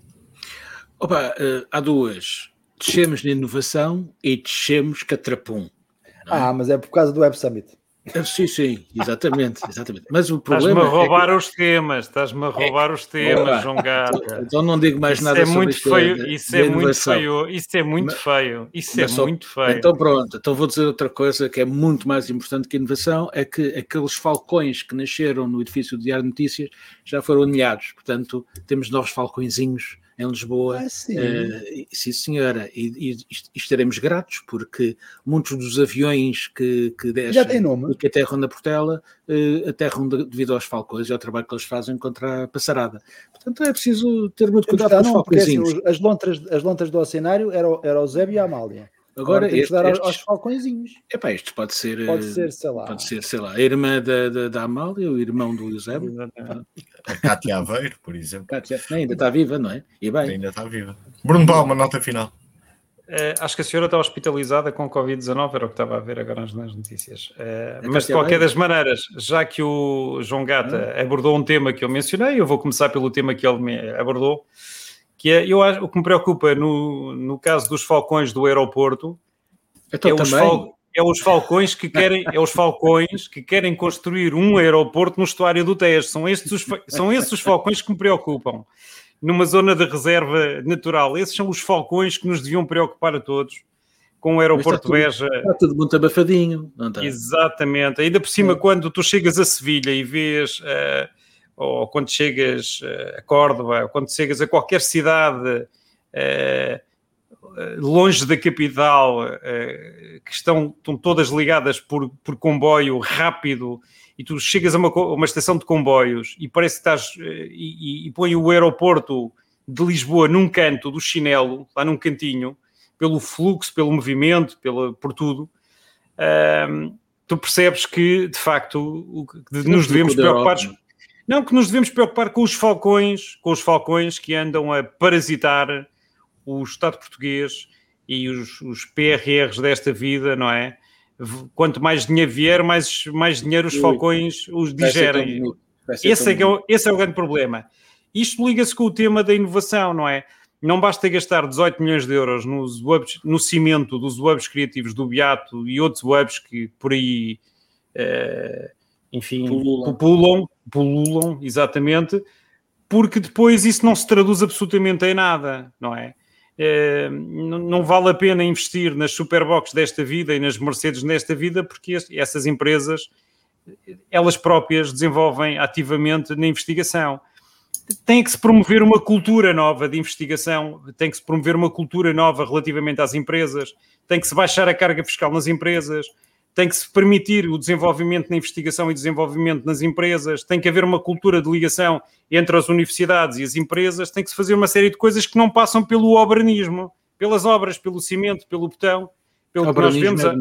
Opa, uh, há duas. Descemos na inovação e descemos catrapum. É? Ah, mas é por causa do Web Summit. Ah, sim, sim, exatamente, exatamente. Mas o problema. Estás-me a roubar é que... os temas, estás-me a roubar é... os temas, João Gata. Então não digo mais isso nada é sobre muito feio, Isso é muito feio, isso é muito feio, isso é só... muito feio. Então pronto, então vou dizer outra coisa que é muito mais importante que a inovação: é que aqueles falcões que nasceram no edifício do Diário de Notícias já foram aninhados. Portanto, temos novos falcõezinhos em Lisboa. Ah, sim. Uh, sim, senhora. E, e, estaremos gratos porque muitos dos aviões que, que descem e que aterram na Portela uh, aterram de, devido aos falcões e ao trabalho que eles fazem contra a passarada. Portanto, é preciso ter muito cuidado com os falcõezinhos. Assim, as, lontras, as lontras do oceanário eram era o Zébio e a Amália. Agora, Agora que dar estes, aos falcõezinhos. Epá, isto pode ser. Pode eh, ser, sei lá. Pode ser, sei lá, a irmã da, da, da Amália, o irmão do Eusébio. A Cátia Aveiro, por exemplo. Cátia, ainda está viva, não é? E bem. Ainda está viva. Bruno Palma, nota final. Uh, acho que a senhora está hospitalizada com Covid-19, era o que estava a ver agora nas notícias. Uh, mas de qualquer das maneiras, já que o João Gata hum. abordou um tema que eu mencionei, eu vou começar pelo tema que ele abordou, que é, eu acho, o que me preocupa no, no caso dos falcões do aeroporto então, é, os fal, é, os falcões que querem é os falcões que querem construir um aeroporto no estuário do Tejo. São estes os, são esses os falcões que me preocupam. Numa zona de reserva natural. Esses são os falcões que nos deviam preocupar a todos com o aeroporto está Beja. Está tudo muito abafadinho, não está? Exatamente. Ainda por cima, é. quando tu chegas a Sevilha e vês uh, ou quando chegas eh, a Córdoba, ou quando chegas a qualquer cidade uh, longe da capital, que estão, estão todas ligadas por, por comboio rápido, e tu chegas a uma, uma estação de comboios e parece que estás e, e põe o aeroporto de Lisboa num canto do chinelo, lá num cantinho, pelo fluxo, pelo movimento, pela, por tudo. Uh, tu percebes que, de facto, nos devemos preocupar não, que nos devemos preocupar com os falcões, com os falcões que andam a parasitar o Estado português e os, os PRRs desta vida, não é? Quanto mais dinheiro vier, mais, mais dinheiro os falcões os digerem. Esse é, é, esse é o grande problema. Isto liga-se com o tema da inovação, não é? Não basta gastar 18 milhões de euros nos webs, no cimento dos webs criativos do Beato e outros webs que por aí uh, enfim, pululam. pululam, pululam, exatamente, porque depois isso não se traduz absolutamente em nada, não é? é não vale a pena investir nas Superbox desta vida e nas Mercedes nesta vida, porque essas empresas, elas próprias desenvolvem ativamente na investigação. Tem que se promover uma cultura nova de investigação, tem que se promover uma cultura nova relativamente às empresas, tem que se baixar a carga fiscal nas empresas, tem que se permitir o desenvolvimento na investigação e desenvolvimento nas empresas, tem que haver uma cultura de ligação entre as universidades e as empresas, tem que se fazer uma série de coisas que não passam pelo obranismo, pelas obras, pelo cimento, pelo botão, pelo que nós vemos. A...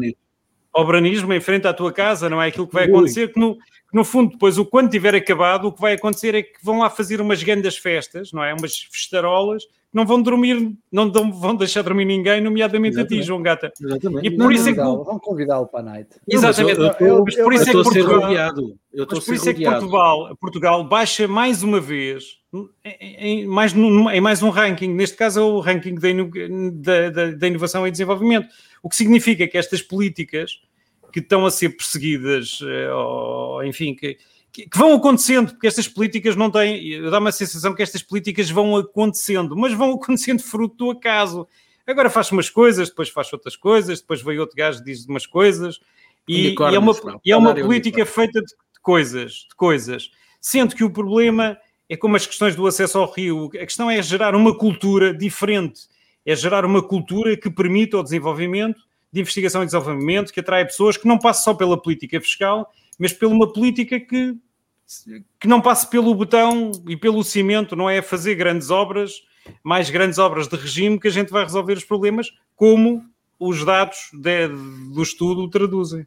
Obranismo em frente à tua casa, não é aquilo que vai acontecer, que no, que no fundo, depois, o quando tiver acabado, o que vai acontecer é que vão lá fazer umas grandes festas, não é? Umas festarolas, não vão dormir, não vão deixar dormir ninguém, nomeadamente Exatamente. a ti, João Gata. Exatamente. E por isso é que... Vão convidá-lo para a night. Exatamente. Eu, eu, eu, mas por isso é que Portugal, mas por isso é que Portugal, Portugal baixa mais uma vez em, mais, em mais um ranking, neste caso é o ranking da, da, da inovação e desenvolvimento, o que significa que estas políticas que estão a ser perseguidas, eh, ou, enfim, que, que, vão acontecendo, porque estas políticas não têm, dá uma sensação que estas políticas vão acontecendo, mas vão acontecendo fruto do acaso. Agora faz umas coisas, depois faz outras coisas, depois veio outro gajo diz umas coisas, e, e é uma, e é uma política feita de, de coisas, de coisas. Sendo que o problema é como as questões do acesso ao rio, a questão é gerar uma cultura diferente, é gerar uma cultura que permita o desenvolvimento de investigação e desenvolvimento, que atrai pessoas que não passam só pela política fiscal, mas por uma política que que não passe pelo botão e pelo cimento, não é fazer grandes obras, mais grandes obras de regime que a gente vai resolver os problemas, como os dados de, do estudo traduzem.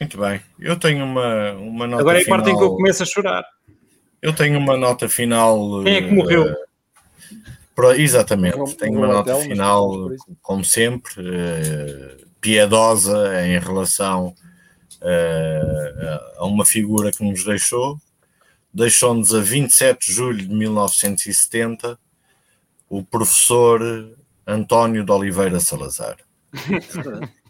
Muito bem. Eu tenho uma, uma nota Agora é a final. parte em que eu começo a chorar. Eu tenho uma nota final. Quem é que morreu? eh, pro- exatamente. Morreu- tenho uma o nota hotel, final, como sempre, eh, piedosa em relação eh, a uma figura que nos deixou. Deixou-nos a 27 de julho de 1970 o professor António de Oliveira Salazar.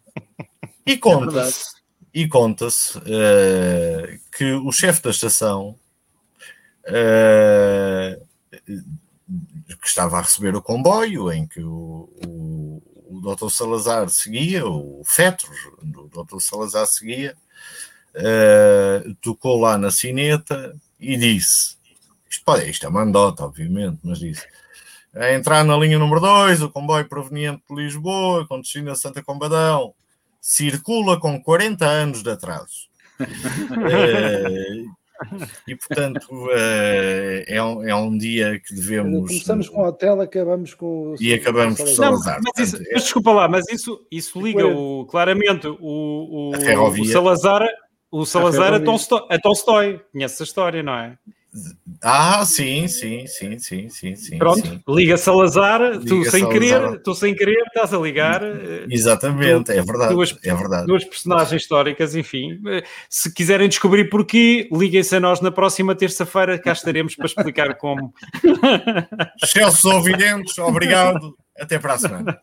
E conta-se e conta-se eh, que o chefe da estação eh, que estava a receber o comboio em que o, o, o Dr. Salazar seguia, o Fetros do Dr. Salazar seguia, eh, tocou lá na sineta e disse: Isto, pode, isto é uma andota, obviamente, mas disse. A entrar na linha número 2, o comboio proveniente de Lisboa, com destino a Santa Combadão, circula com 40 anos de atraso. Eh, e portanto eh, é, um, é um dia que devemos. Começamos com o hotel, acabamos com o. E acabamos com o Não, Salazar. mas, isso- portanto, mas desculpa lá, mas isso, isso liga o, claramente o, o, o Salazar, o Salazar ferrovia. Tolstói, a Tolstói. Conhece a história, não é? Ah, sim, sim, sim, sim, sim, sim. Pronto, sim. liga Salazar, tu Liga sem Salazar. querer, tu sem querer estás a ligar eh, Exatamente, é verdade. duas- é verdade. duas personagens históricas, enfim. Eh, Se quiserem descobrir porquê, liguem-se a nós na próxima terça-feira, cá estaremos para explicar como. Excelsos ouvidentes, obrigado. Até para a semana.